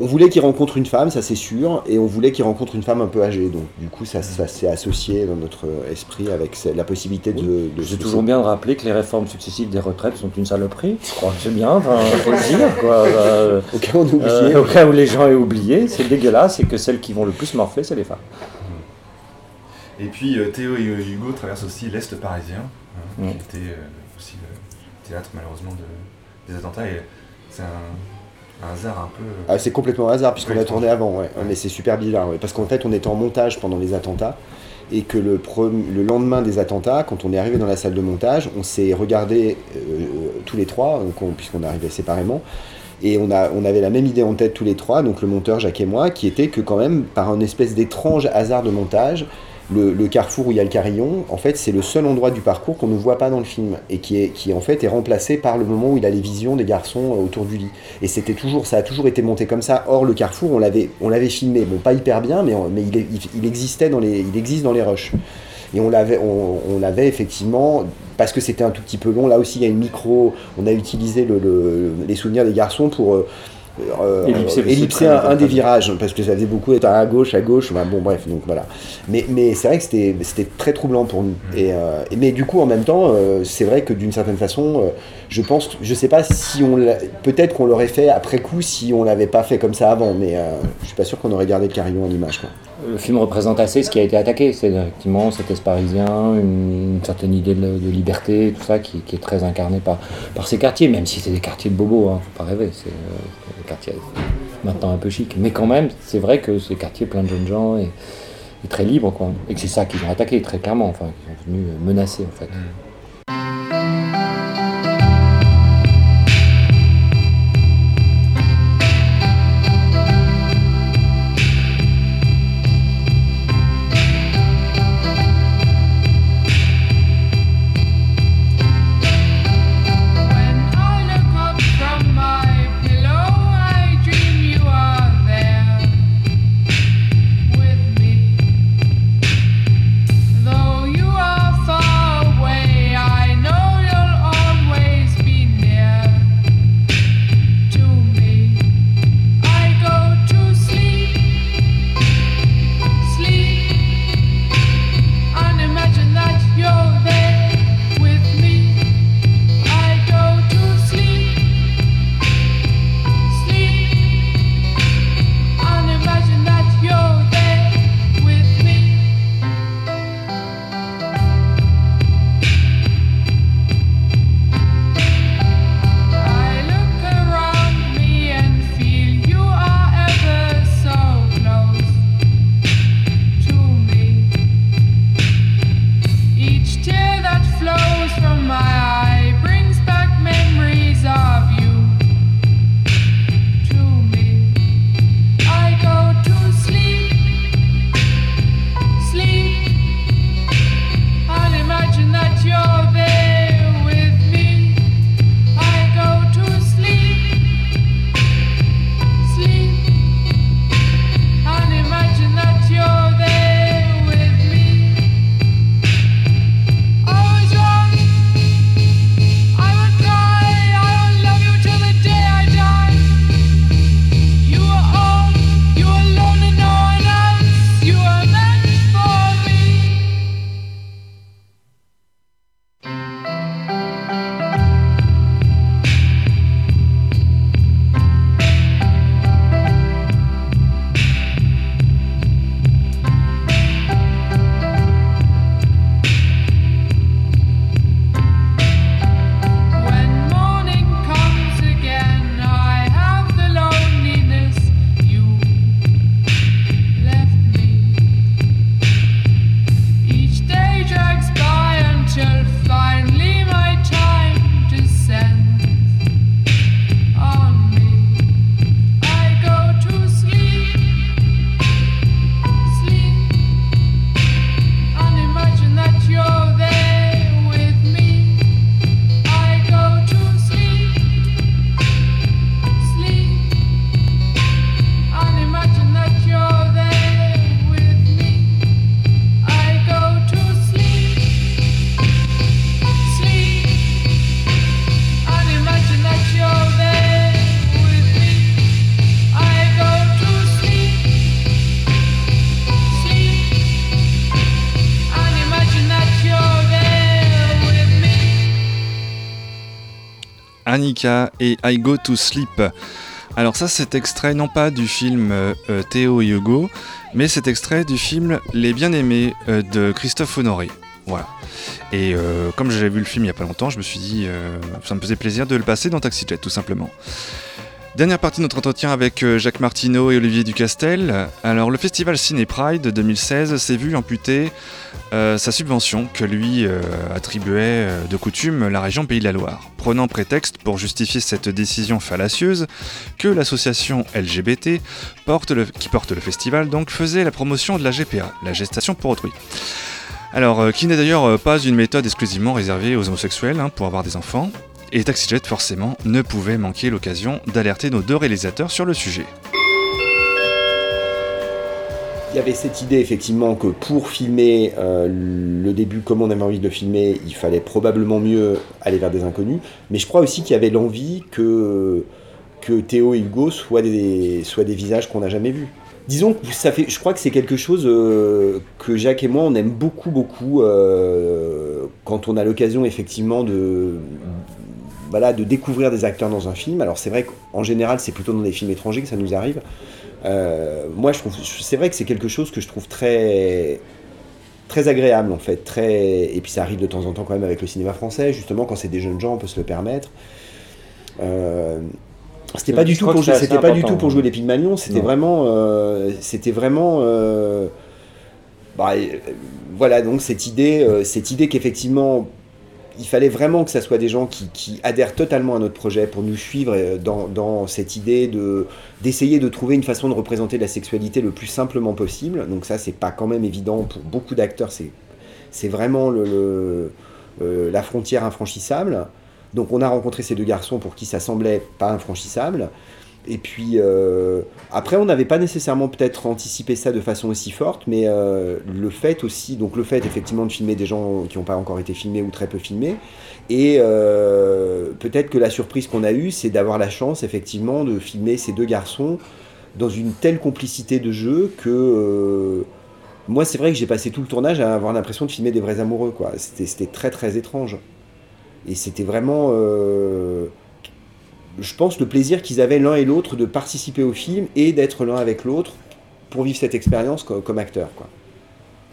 on voulait qu'il rencontre une femme, ça c'est sûr, et on voulait qu'il rencontre une femme un peu âgée. Donc du coup, ça, ça s'est associé dans notre esprit avec la possibilité de... de C'est se- toujours bien de rappeler que les réformes successives des retraites sont une saloperie. Je crois que c'est bien, enfin, faut le dire, quoi. Euh, Au cas où on euh, au cas où les gens aient oublié, c'est dégueulasse, c'est que celles qui vont le plus morfler, c'est les femmes. Et puis euh, Théo et Hugo traversent aussi l'Est parisien, hein, qui était euh, aussi le théâtre malheureusement de- des attentats. Et c'est un, un hasard un peu. euh, Ah, c'est complètement un hasard puisqu'on a tourné avant, ouais. mais c'est super bizarre, ouais. parce qu'en fait on était en montage pendant les attentats et que le, lendemain des attentats, quand on est arrivé dans la salle de montage, on s'est regardé euh, tous les trois, puisqu'on arrivait séparément, et on, a, on avait la même idée en tête tous les trois, donc le monteur Jacques et moi, qui était que quand même par un espèce d'étrange hasard de montage, le, carrefour où il y a le carillon, en fait, c'est le seul endroit du parcours qu'on ne voit pas dans le film et qui, est, en fait est remplacé par le moment où il a les visions des garçons euh, autour du lit. Et c'était toujours, ça a toujours été monté comme ça. Or, le carrefour, on l'avait, filmé, bon, pas hyper bien, mais, mais il, existe dans les rushs. Et on l'avait, effectivement, parce que c'était un tout petit peu long. Là aussi, il y a une micro. On a utilisé le- le- les souvenirs des garçons pour euh, euh, Ellipser, très un, un des virages, parce que ça faisait beaucoup être à gauche, à gauche. Bon, bref, donc voilà. Mais, mais c'est vrai que c'était, très troublant pour nous. Et, euh, et- mais du coup, en même temps, euh, c'est vrai que d'une certaine façon, euh, je pense, je sais pas si on, l'a- peut-être qu'on l'aurait fait après coup si on l'avait pas fait comme ça avant, mais euh, je suis pas sûr qu'on aurait gardé le carillon en image. Quoi. Le film représente assez ce qui a été attaqué. C'est effectivement cet Est parisien, une, une certaine idée de, de liberté, tout ça qui, qui est très incarné par, par ces quartiers, même si c'est des quartiers de bobos, hein, faut pas rêver. C'est euh, des quartiers maintenant un peu chic. Mais quand même, c'est vrai que c'est des quartiers plein de jeunes gens et, et très libres, quoi. Et que c'est ça qu'ils ont attaqué, très clairement. Enfin, qu'ils sont venus menacer, en fait. Et I Go to Sleep. Alors ça c'est extrait non pas du film euh, euh, Théo et Hugo, mais c'est extrait du film Les Bien-Aimés euh, de Christophe Honoré. Voilà. Et euh, comme j'avais vu le film il y a pas longtemps, je me suis dit ça me faisait plaisir de le passer dans Taxi Jet tout simplement. Dernière partie de notre entretien avec euh, Jacques Martineau et Olivier Ducastel. Alors le festival Ciné Pride 2016 s'est vu amputer euh, sa subvention que lui euh, attribuait de coutume la région Pays de la Loire, prenant prétexte pour justifier cette décision fallacieuse que l'association LGBT qui porte le festival donc faisait la promotion de la GPA, la gestation pour autrui. Alors, qui n'est d'ailleurs pas une méthode exclusivement réservée aux homosexuels hein, pour avoir des enfants, et TaxiJet forcément ne pouvait manquer l'occasion d'alerter nos deux réalisateurs sur le sujet. Il y avait cette idée effectivement que pour filmer euh, le début comme on avait envie de le filmer, il fallait probablement mieux aller vers des inconnus. Mais je crois aussi qu'il y avait l'envie que, que Théo et Hugo soient des, soient des visages qu'on n'a jamais vus. Disons que ça fait, je crois que c'est quelque chose euh, que Jacques et moi on aime beaucoup beaucoup euh, quand on a l'occasion effectivement de voilà de découvrir des acteurs dans un film. Alors c'est vrai qu'en général c'est plutôt dans des films étrangers que ça nous arrive. Euh, moi, je trouve, c'est vrai que c'est quelque chose que je trouve très, très agréable en fait, très, et puis ça arrive de temps en temps quand même avec le cinéma français, justement quand c'est des jeunes gens, on peut se le permettre. Euh, c'était pas du tout pour c'était pas du tout pour jouer les Pygmalions, c'était Non. vraiment, euh, c'était vraiment, euh, bah, euh, voilà donc cette idée, cette idée qu'effectivement il fallait vraiment que ça soit des gens qui, adhèrent totalement à notre projet pour nous suivre euh, dans, cette idée de d'essayer de trouver une façon de représenter la sexualité le plus simplement possible. Donc ça, c'est pas quand même évident pour beaucoup d'acteurs. C'est vraiment euh, la frontière infranchissable. Donc on a rencontré ces deux garçons pour qui ça semblait pas infranchissable. Et puis euh, après, on n'avait pas nécessairement peut-être anticipé ça de façon aussi forte, mais euh, le fait aussi, donc le fait effectivement de filmer des gens qui n'ont pas encore été filmés ou très peu filmés, et euh, peut-être que la surprise qu'on a eue, c'est d'avoir la chance effectivement de filmer ces deux garçons dans une telle complicité de jeu que moi, c'est vrai que j'ai passé tout le tournage à avoir l'impression de filmer des vrais amoureux, quoi. C'était très très étrange. Et c'était vraiment, je pense, le plaisir qu'ils avaient l'un et l'autre de participer au film et d'être l'un avec l'autre pour vivre cette expérience co- comme acteur, quoi.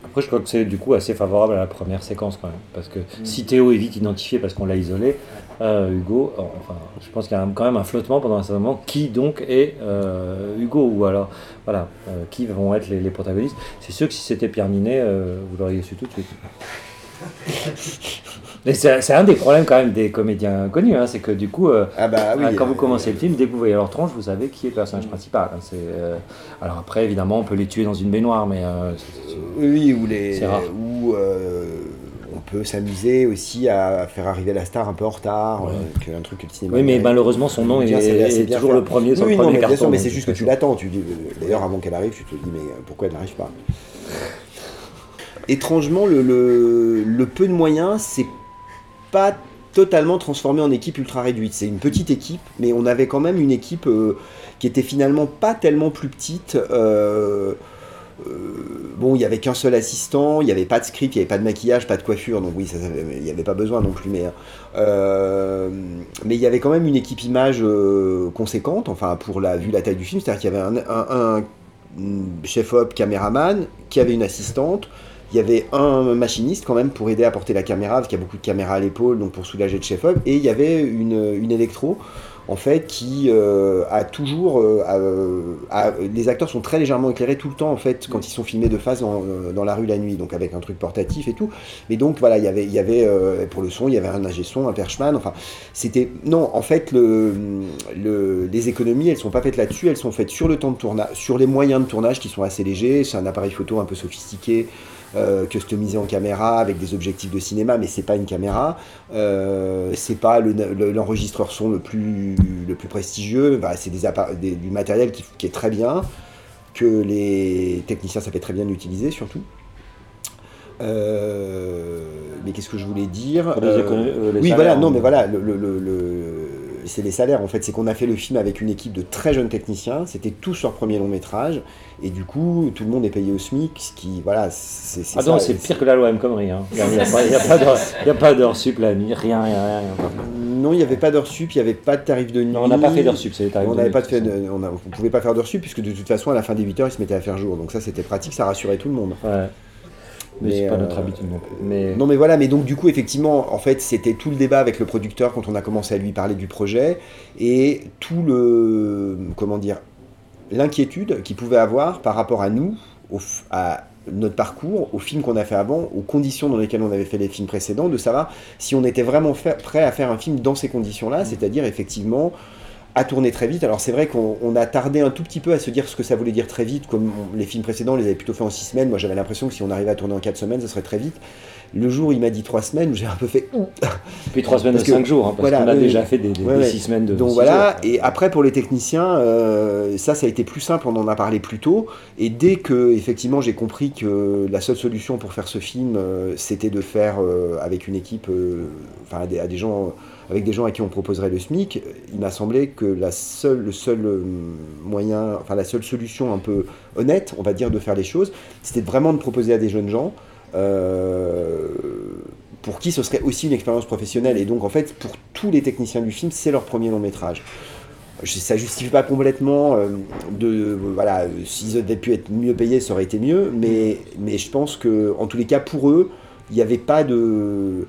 Après, je crois que c'est du coup assez favorable à la première séquence quand même. Parce que si Théo est vite identifié parce qu'on l'a isolé, euh, Hugo, enfin, je pense qu'il y a quand même un flottement pendant un certain moment. Qui donc est euh, Hugo? Ou alors, voilà, euh, qui vont être les, les protagonistes? C'est sûr que si c'était Pierre Ninet, euh, vous l'auriez su tout de suite. Mais c'est un des problèmes quand même des comédiens connus, hein, c'est que du coup, euh, Ah bah oui. ah, quand vous euh, commencez le film, dès que vous voyez leur tronche, vous savez qui est le personnage principal. hein, euh, Alors après, évidemment, on peut les tuer dans une baignoire, mais euh, Oui, ou les, ou euh, on peut s'amuser aussi à faire arriver la star un peu en retard, Ouais. euh, que un truc que le cinéma. Oui, mais malheureusement, son nom est, Bien, est bien toujours le premier sur Oui, le non, mais bien carton. sûr, mais donc c'est juste que tu l'attends. Tu dis, euh, d'ailleurs, avant qu'elle arrive, tu te dis, mais euh, pourquoi elle n'arrive pas? Étrangement, le, le, le peu de moyens, c'est totalement transformé en équipe ultra réduite. C'est une petite équipe, mais on avait quand même une équipe euh, qui était finalement pas tellement plus petite. euh, euh, bon, il y avait qu'un seul assistant, il n'y avait pas de script, il n'y avait pas de maquillage, pas de coiffure, donc oui, ça, ça- il n'y avait pas besoin non plus. Mais, mais il y avait quand même une équipe image conséquente, enfin pour la vu la taille du film, c'est-à-dire qu'il y avait un, un- un chef-op caméraman qui avait une assistante. Il y avait un machiniste quand même pour aider à porter la caméra, parce qu'il y a beaucoup de caméras à l'épaule, donc pour soulager le chef-op. Et il y avait une, une électro, en fait, qui euh, a toujours... euh, les acteurs sont très légèrement éclairés tout le temps, en fait, quand ils sont filmés de face dans, euh, dans la rue la nuit, donc avec un truc portatif et tout. Mais donc, voilà, il y avait, il y avait pour le son, il y avait un ingé son, un perchman, enfin, c'était... Non, en fait, le, le- les économies, elles sont pas faites là-dessus, elles sont faites sur le temps de tournage, sur les moyens de tournage qui sont assez légers, c'est un appareil photo un peu sophistiqué, euh, customisé en caméra avec des objectifs de cinéma, mais c'est pas une caméra. Euh, c'est pas le- le- l'enregistreur son le plus, le plus prestigieux. Bah, c'est des du matériel qui, qui est très bien, que les techniciens savaient très bien utiliser surtout. Euh, mais qu'est-ce que je voulais dire? Les Oui, voilà, non, mais voilà, le- c'est les salaires en fait. C'est qu'on a fait le film avec une équipe de très jeunes techniciens. C'était tous leur premier long métrage. Et du coup, tout le monde est payé au SMIC, ce qui, voilà, c'est Ah ça. non, c'est pire que la loi M. Connery. hein. Il n'y a, pas- d'heure- sup la nuit, rien, rien, rien. non, il n'y avait pas d'heure sup, il n'y avait pas de tarif de nuit. Non, on n'a pas fait d'heure sup, c'est les tarifs On de nuit, pas de fait, on ne pouvait pas faire d'heure sup, puisque de toute façon, à la fin des 8 heures, ils se mettaient à faire jour. Donc ça, c'était pratique, ça rassurait tout le monde. Ouais. Mais, Mais, c'est pas euh, notre habitude non plus. Mais Non mais voilà, mais donc du coup effectivement, en fait c'était tout le débat avec le producteur quand on a commencé à lui parler du projet et tout le comment dire l'inquiétude qu'il pouvait avoir par rapport à nous, au à notre parcours, aux films qu'on a fait avant, aux conditions dans lesquelles on avait fait les films précédents, de savoir si on était vraiment fait- prêt à faire un film dans ces conditions-là, c'est-à-dire effectivement à tourner très vite. Alors c'est vrai qu'on on a tardé un tout petit peu à se dire ce que ça voulait dire très vite, comme on- les films précédents, on les avait plutôt fait en 6 semaines. Moi j'avais l'impression que si on arrivait à tourner en 4 semaines, ça serait très vite. Le jour il m'a dit 3 semaines, j'ai un peu fait puis trois semaines de 5 jours, hein, parce voilà, qu'on a déjà fait des, des, Ouais, des ouais. six semaines de Donc six voilà, jours. et après pour les techniciens, euh, ça ça a été plus simple, on en a parlé plus tôt, et dès que effectivement j'ai compris que la seule solution pour faire ce film, euh, c'était de faire euh, avec une équipe, enfin à des gens, avec des gens à qui on proposerait le SMIC, il m'a semblé que la seule, le seul euh, moyen, enfin la seule solution un peu honnête, on va dire, de faire les choses, c'était vraiment de proposer à des jeunes gens. euh, pour qui ce serait aussi une expérience professionnelle. Et donc, en fait, pour tous les techniciens du film, c'est leur premier long métrage. Ça justifie pas complètement euh, de. Voilà, s'ils avaient pu être mieux payés, ça aurait été mieux. Mais, mais je pense que, en tous les cas, pour eux, il n'y avait pas de.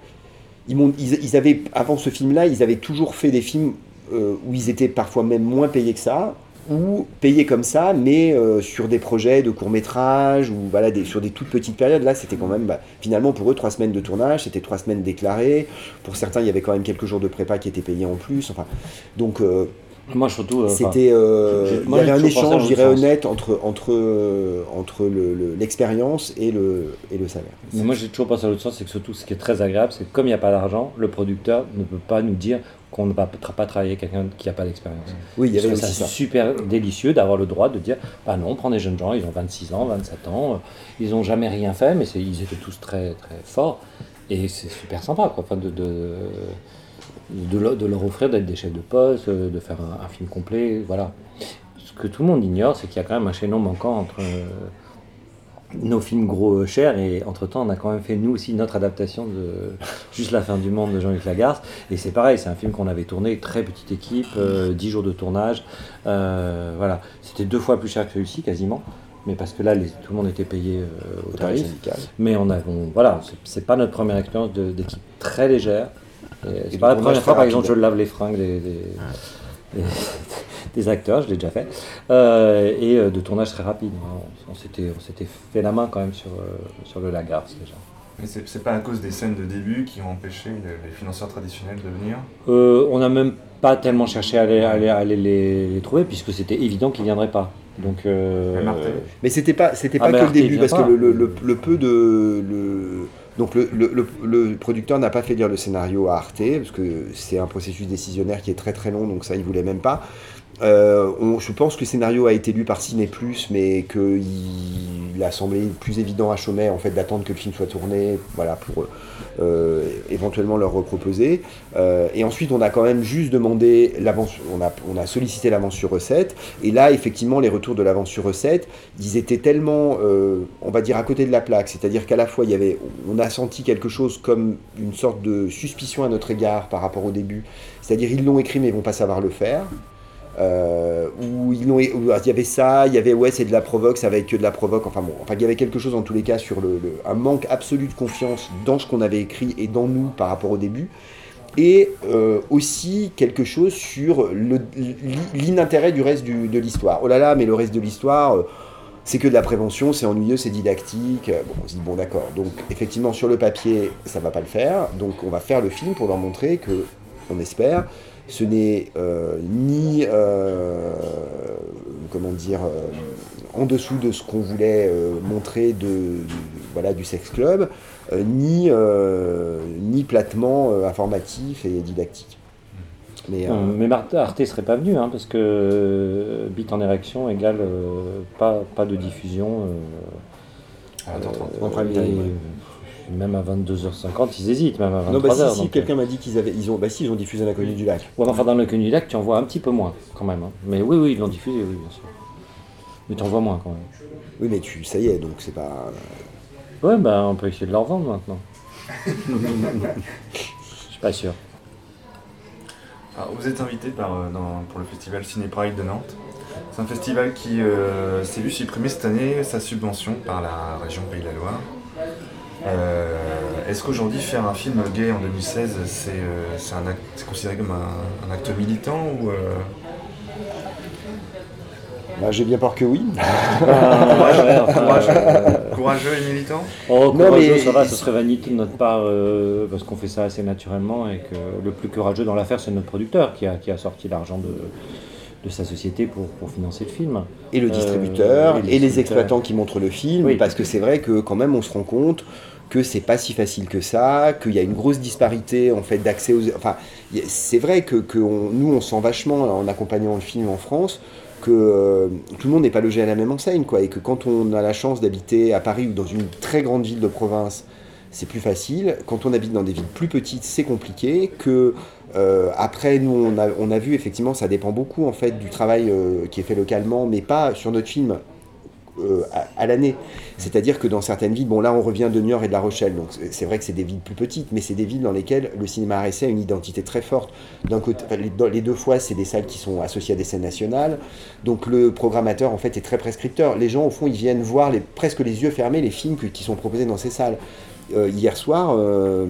Avant ce film-là, ils avaient toujours fait des films euh, où ils étaient parfois même moins payés que ça, ou payés comme ça, mais euh, sur des projets de court métrage, ou voilà, sur des toutes petites périodes. Là, c'était quand même, bah, finalement, pour eux, trois semaines de tournage, c'était trois semaines déclarées. Pour certains, il y avait quand même quelques jours de prépa qui étaient payés en plus. Donc, euh, Moi, surtout. euh, c'était, euh, il y avait un échange, je dirais, honnête entre, entre, euh, entre le- le- l'expérience et, le, et le salaire. Mais moi, j'ai toujours pensé à l'autre sens, c'est que surtout, ce qui est très agréable, c'est que comme il n'y a pas d'argent, le producteur ne peut pas nous dire qu'on ne va pas travailler avec quelqu'un qui n'a pas d'expérience. Oui, il y avait ça. super délicieux d'avoir le droit de dire bah non, on prend des jeunes gens, ils ont 26 ans, 27 ans, ils n'ont jamais rien fait, mais c'est- ils étaient tous très très forts. Et c'est super sympa, quoi. Enfin, de, de, de, leur- de leur offrir d'être des chefs de poste, euh, de faire un, un film complet, voilà. Ce que tout le monde ignore, c'est qu'il y a quand même un chaînon manquant entre euh, nos films gros euh, chers et entre-temps, on a quand même fait nous aussi notre adaptation de Juste la fin du monde de Jean-Luc Lagarce. Et c'est pareil, c'est un film qu'on avait tourné, très petite équipe, euh, 10 jours de tournage. Euh, voilà, c'était deux fois plus cher que celui-ci quasiment. Mais parce que là, les- tout le monde était payé euh, au Au tarif. Mais on a, on- voilà, c'est- pas notre première expérience d'équipe très légère. Et C'est pas la première fois, par exemple, je lave les fringues des, des, des- des acteurs, je l'ai déjà fait. Euh, et euh, de tournage très rapide. On, on s'était on s'était fait la main quand même sur, euh, sur le Lagarce déjà. Mais c'est c'est pas à cause des scènes de début qui ont empêché les, les financeurs traditionnels de venir? Euh, on n'a même pas tellement cherché à aller, à aller- à aller les, les trouver puisque c'était évident qu'ils ne viendraient pas. Donc, euh. Mais c'était pas, c'était Ah, pas que le début, parce pas. que le, le- le- le peu de. Donc le, le- le- le producteur n'a pas fait lire le scénario à Arte, parce que c'est un processus décisionnaire qui est très très long, donc ça il voulait même pas. Euh, je pense que le scénario a été lu par Ciné Plus, mais qu'il a semblé plus évident à Chomet en fait d'attendre que le film soit tourné, voilà, pour euh, éventuellement leur reproposer. Euh, et ensuite, on a quand même juste demandé l'avance, on a, sollicité l'avance sur recette. Et là, effectivement, les retours de l'avance sur recette, ils étaient tellement, on va dire, à côté de la plaque. C'est-à-dire qu'à la fois, il y avait, on a senti quelque chose comme une sorte de suspicion à notre égard par rapport au début. C'est-à-dire, ils l'ont écrit, mais ils vont pas savoir le faire. Euh, où ils l'ont, où il y avait ça, il y avait ouais c'est de la provoque, ça va être que de la provoque, enfin bon, enfin il y avait quelque chose en tous les cas sur le, un manque absolu de confiance dans ce qu'on avait écrit et dans nous par rapport au début, et euh, aussi quelque chose sur l'inintérêt du reste de l'histoire. Oh là là, mais le reste de l'histoire, euh, c'est que de la prévention, c'est ennuyeux, c'est didactique. Bon, on se dit bon d'accord. Donc effectivement sur le papier, ça va pas le faire. Donc on va faire le film pour leur montrer que, on espère, ce n'est euh, ni euh, comment dire euh, en dessous de ce qu'on voulait euh, montrer de, de- voilà du sex club, euh, ni euh, ni platement euh, informatif et didactique. Mais euh, Euh, mais Arte serait pas venu, hein, parce que euh, bit en érection égale euh, pas, pas de diffusion. euh, à 20h30. Euh, Même à 22h50, ils hésitent, même à 23h. non bah si, si donc, quelqu'un m'a dit qu'ils avaient ils ont bah si ils ont diffusé l'inconnu du lac. euh, ouais, mais enfin, dans le Connu du Lac, tu en vois un petit peu moins, quand même. hein. Mais oui, oui, ils l'ont diffusé, oui, bien sûr. Mais tu en vois moins, quand même. Oui mais tu ça y est donc c'est pas Ouais, bah, on peut essayer de leur vendre maintenant. Je suis pas sûr. Alors, vous êtes invité par, euh, dans- pour le festival Ciné Pride de Nantes. C'est un festival qui euh, s'est vu supprimer cette année sa subvention par la région Pays de la Loire. Euh, Est-ce qu'aujourd'hui faire un film gay en 2016, c'est euh, c'est considéré comme un, un acte militant ou euh, Bah, J'ai bien peur que oui. Ouais, euh, courageux et militant? Oh, Non, courageux, mais- ça va, ce serait vanité de notre part, euh, parce qu'on fait ça assez naturellement et que le plus courageux dans l'affaire, c'est notre producteur qui a, qui a sorti l'argent de, de sa société pour, pour financer le film. et le Euh, distributeur, et et, les exploitants qui montrent le film, Oui. parce que c'est vrai que quand même on se rend compte que c'est pas si facile que ça, qu'il y a une grosse disparité en fait d'accès aux... Enfin, c'est vrai que, que nous on sent vachement en accompagnant le film en France que euh, tout le monde n'est pas logé à la même enseigne, quoi, et que quand on a la chance d'habiter à Paris ou dans une très grande ville de province, c'est plus facile. Quand on habite dans des villes plus petites, c'est compliqué. Que euh, après, nous, on a, on a vu effectivement, ça dépend beaucoup en fait du travail euh, qui est fait localement, mais pas sur notre film euh, à, l'année. C'est-à-dire que dans certaines villes, bon là, on revient de Niort et de La Rochelle, donc c'est- vrai que c'est des villes plus petites, mais c'est des villes dans lesquelles le cinéma RSA a une identité très forte. D'un côté, les, deux fois, c'est des salles qui sont associées à des scènes nationales, donc le programmateur en fait est très prescripteur. Les gens, au fond, ils viennent voir presque les yeux fermés les films qui sont proposés dans ces salles. Euh, hier soir, euh,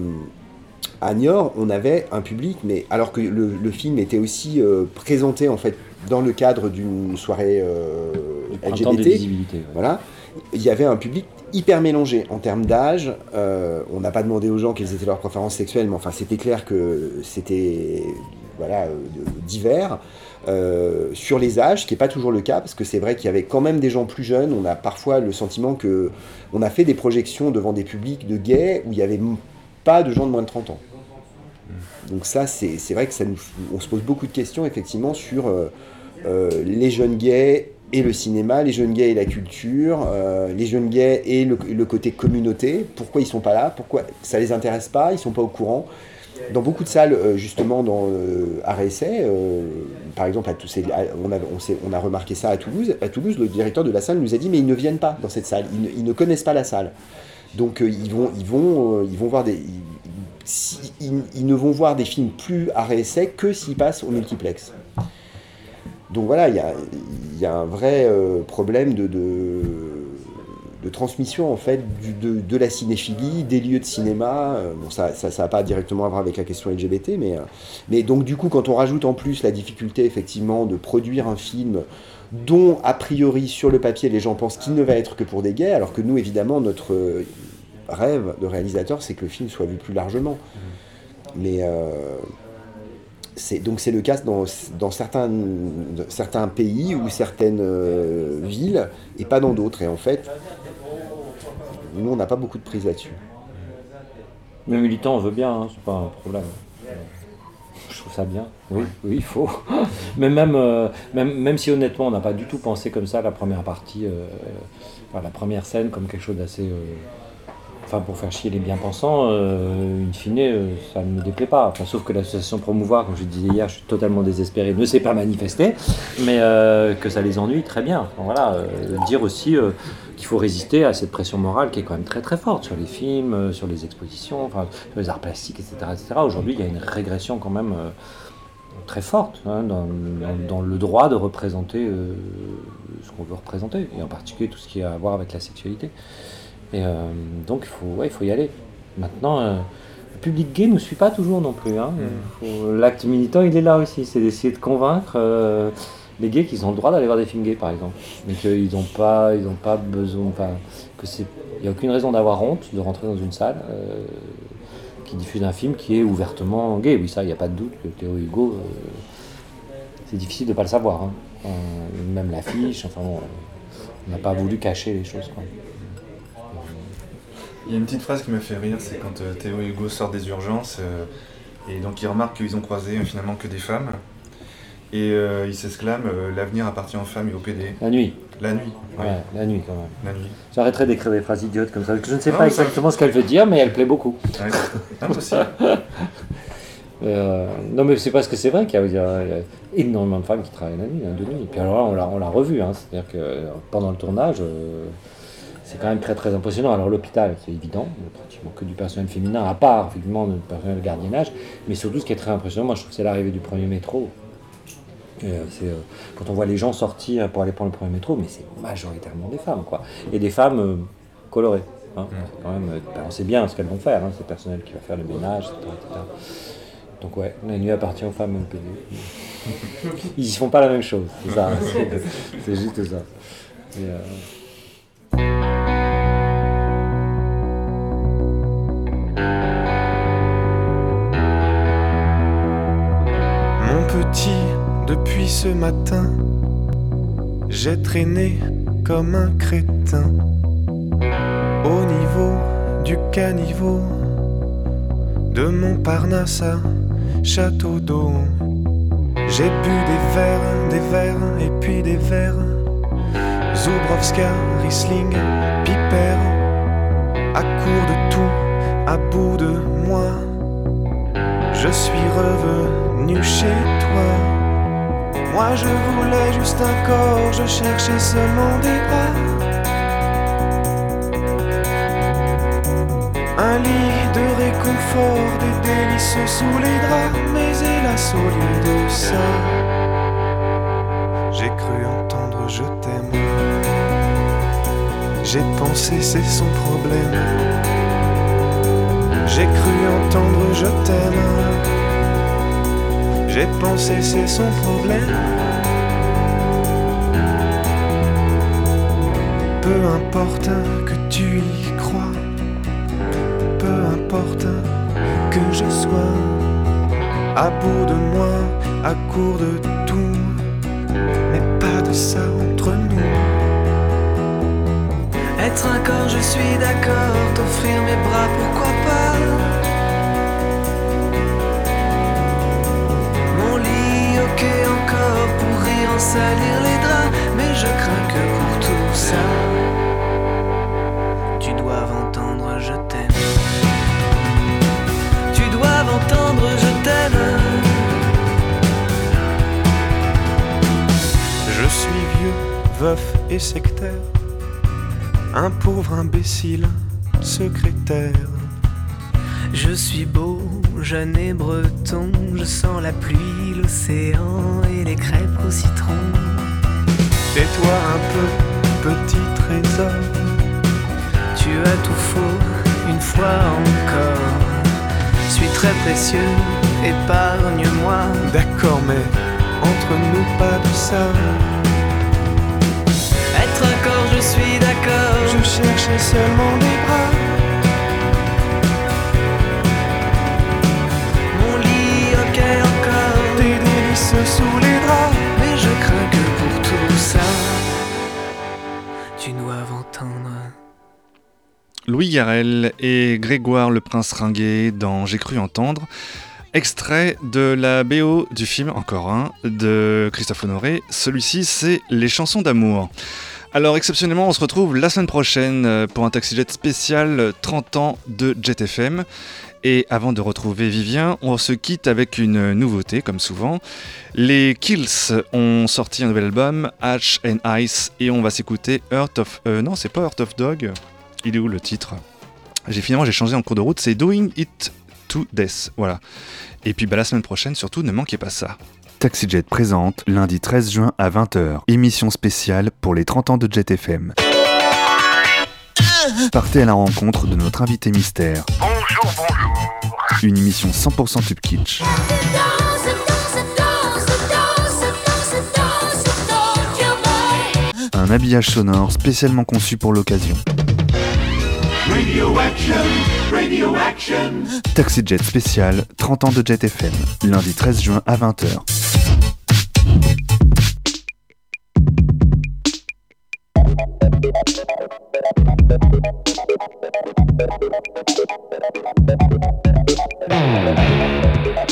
à Niort, on avait un public, mais alors que le, film était aussi présenté en fait dans le cadre d'une soirée euh, LGBT, ouais. voilà, il y avait un public hyper mélangé en termes d'âge. euh, on n'a pas demandé aux gens quelles étaient leurs préférences sexuelles, mais enfin c'était clair que c'était voilà euh, divers. Euh, sur les âges, ce qui n'est pas toujours le cas, parce que c'est vrai qu'il y avait quand même des gens plus jeunes. On a parfois le sentiment que on a fait des projections devant des publics de gays où il n'y avait pas de gens de moins de 30 ans. Donc ça, c'est vrai que ça nous, on se pose beaucoup de questions effectivement sur euh, euh, les jeunes gays et le cinéma, les jeunes gays et la culture, euh, les jeunes gays et le, côté communauté. Pourquoi ils sont pas là? Pourquoi ça les intéresse pas? Ils sont pas au courant? Dans beaucoup de salles, justement, dans euh, par exemple, à on, a, remarqué ça à Toulouse. À Toulouse, le directeur de la salle nous a dit mais ils ne viennent pas dans cette salle, ils ne, connaissent pas la salle. Donc ils, vont, ils, vont, ils vont voir des... ils, ne vont voir des films plus à réessai que s'ils passent au multiplex. Donc voilà, il y a, un vrai euh, problème de, transmission en fait de, la cinéphilie, des lieux de cinéma. Euh, Bon, ça n'a pas directement à voir avec la question LGBT, mais, euh, mais donc du coup, quand on rajoute en plus la difficulté effectivement de produire un film dont a priori sur le papier les gens pensent qu'il ne va être que pour des gays, alors que nous évidemment notre rêve de réalisateur c'est que le film soit vu plus largement. Mais euh, c'est donc c'est le cas dans, dans certains, certains pays ou certaines euh, villes et pas dans d'autres. Et en fait, nous on n'a pas beaucoup de prise là-dessus. Mais militant, on veut bien, hein, c'est pas un problème. Je trouve ça bien. Oui, oui, il faut. Mais même, euh, même, même si honnêtement, on n'a pas du tout pensé comme ça la première partie, euh, enfin, la première scène comme quelque chose d'assez. Enfin, pour faire chier les bien-pensants, euh, in fine, euh, ça ne me déplaît pas. Enfin, sauf que l'association Promouvoir, comme je disais hier, je suis totalement désespéré, ne s'est pas manifesté, mais euh, que ça les ennuie, très bien. Voilà, dire aussi qu'il faut résister à cette pression morale qui est quand même très très forte sur les films, sur les expositions, enfin, sur les arts plastiques, etc. etc. Aujourd'hui, il y a une régression quand même très forte hein, dans, le droit de représenter ce qu'on veut représenter, et en particulier tout ce qui a à voir avec la sexualité. Et euh, donc, il faut, ouais, il faut y aller. Maintenant, euh, le public gay ne nous suit pas toujours non plus. hein. Faut- L'acte militant, il est là aussi. C'est d'essayer de convaincre euh, les gays qu'ils ont le droit d'aller voir des films gays, par exemple. Mais qu'ils n'ont pas, ils ont pas besoin. Enfin, que c'est. Il n'y a aucune raison d'avoir honte de rentrer dans une salle euh, qui diffuse un film qui est ouvertement gay. Oui, ça, il n'y a pas de doute que Théo Hugo, euh, c'est difficile de ne pas le savoir. hein. Même l'affiche, enfin bon, on n'a pas voulu cacher les choses. Quoi. Il y a une petite phrase qui me fait rire, c'est quand euh, Théo et Hugo sortent des urgences euh, et donc ils remarquent qu'ils ont croisé euh, finalement que des femmes et ils s'exclament l'avenir appartient aux femmes et au PD. La nuit. La nuit. Ouais, la nuit quand même. La nuit. J'arrêterai d'écrire des phrases idiotes comme ça, parce que je ne sais Non, pas ça- exactement ce qu'elle veut dire, mais elle plaît beaucoup. Ouais. Non. Euh, mais c'est parce que c'est vrai qu'il y, a- y énormément de femmes qui travaillent la nuit, hein, de nuit. Et puis alors là, on l'a, revu, hein, c'est-à-dire que pendant le tournage, euh, c'est quand même très très impressionnant. Alors l'hôpital, c'est évident, il y a pratiquement que du personnel féminin, à part effectivement le personnel de gardiennage, mais surtout ce qui est très impressionnant, moi je trouve que c'est l'arrivée du premier métro. Euh, euh, quand on voit les gens sortir pour aller prendre le premier métro, mais c'est majoritairement des femmes, quoi. Et des femmes euh, colorées. hein. C'est quand même, ben, on sait bien ce qu'elles vont faire, hein, c'est le personnel qui va faire le ménage, etc. etc. Donc ouais, la nuit appartient aux femmes. Ils y font pas la même chose, c'est ça, c'est, c'est juste ça. Et, ce matin, j'ai traîné comme un crétin au niveau du caniveau de Montparnasse à Château d'eau. J'ai bu des verres, des verres et puis des verres. Zubrowska, Riesling, Piper, à court de tout, à bout de moi. Je suis revenu chez toi. Moi je voulais juste un corps, je cherchais seulement des bras. Un lit de réconfort, des délices sous les draps, mais hélas au lieu de ça, j'ai cru entendre je t'aime. J'ai pensé c'est son problème. J'ai cru entendre je t'aime. J'ai pensé c'est son problème. Peu importe que tu y crois, peu importe que je sois à bout de moi, à court de tout, mais pas de ça entre nous. Être un corps, je suis d'accord, t'offrir mes bras, pourquoi pas? Ok encore, pour rire en salir les draps, mais je crains que pour tout ça, tu doives entendre je t'aime. Tu dois entendre je t'aime. Je suis vieux, veuf et sectaire, un pauvre imbécile, secrétaire. Je suis beau, jeune et breton, je sens la pluie, l'océan et les crêpes au citron. Tais-toi un peu, petit trésor, tu as tout faux une fois encore. Suis très précieux, épargne-moi. D'accord, mais entre nous pas de ça. Être un corps, je suis d'accord. Je cherchais seulement des bras. Louis Garrel et Grégoire le Prince Ringuet dans J'ai cru entendre. Extrait de la BO du film, encore un, de Christophe Honoré. Celui-ci, c'est Les chansons d'amour. Alors, exceptionnellement, on se retrouve la semaine prochaine euh, pour un Taxi Jet spécial euh, 30 ans de Jet FM. Et avant de retrouver Vivien, on se quitte avec une nouveauté, comme souvent. Les Kills ont sorti un nouvel album, Ash and Ice, et on va s'écouter Heart of... euh, non, c'est pas Heart of Dog. Il est où le titre? J'ai finalement j'ai changé en cours de route, c'est Doing It to Death. Voilà. Et puis bah, la semaine prochaine, surtout, ne manquez pas ça. TaxiJet présente lundi 13 juin à 20h, émission spéciale pour les 30 ans de Jet FM. Partez à la rencontre de notre invité mystère. Bonjour, bonjour. Une émission 100% tube kitsch. Un habillage sonore spécialement conçu pour l'occasion. Radio action, radio action. TaxiJet spécial 30 ans de Jet FM, lundi 13 juin à 20h. Thank you.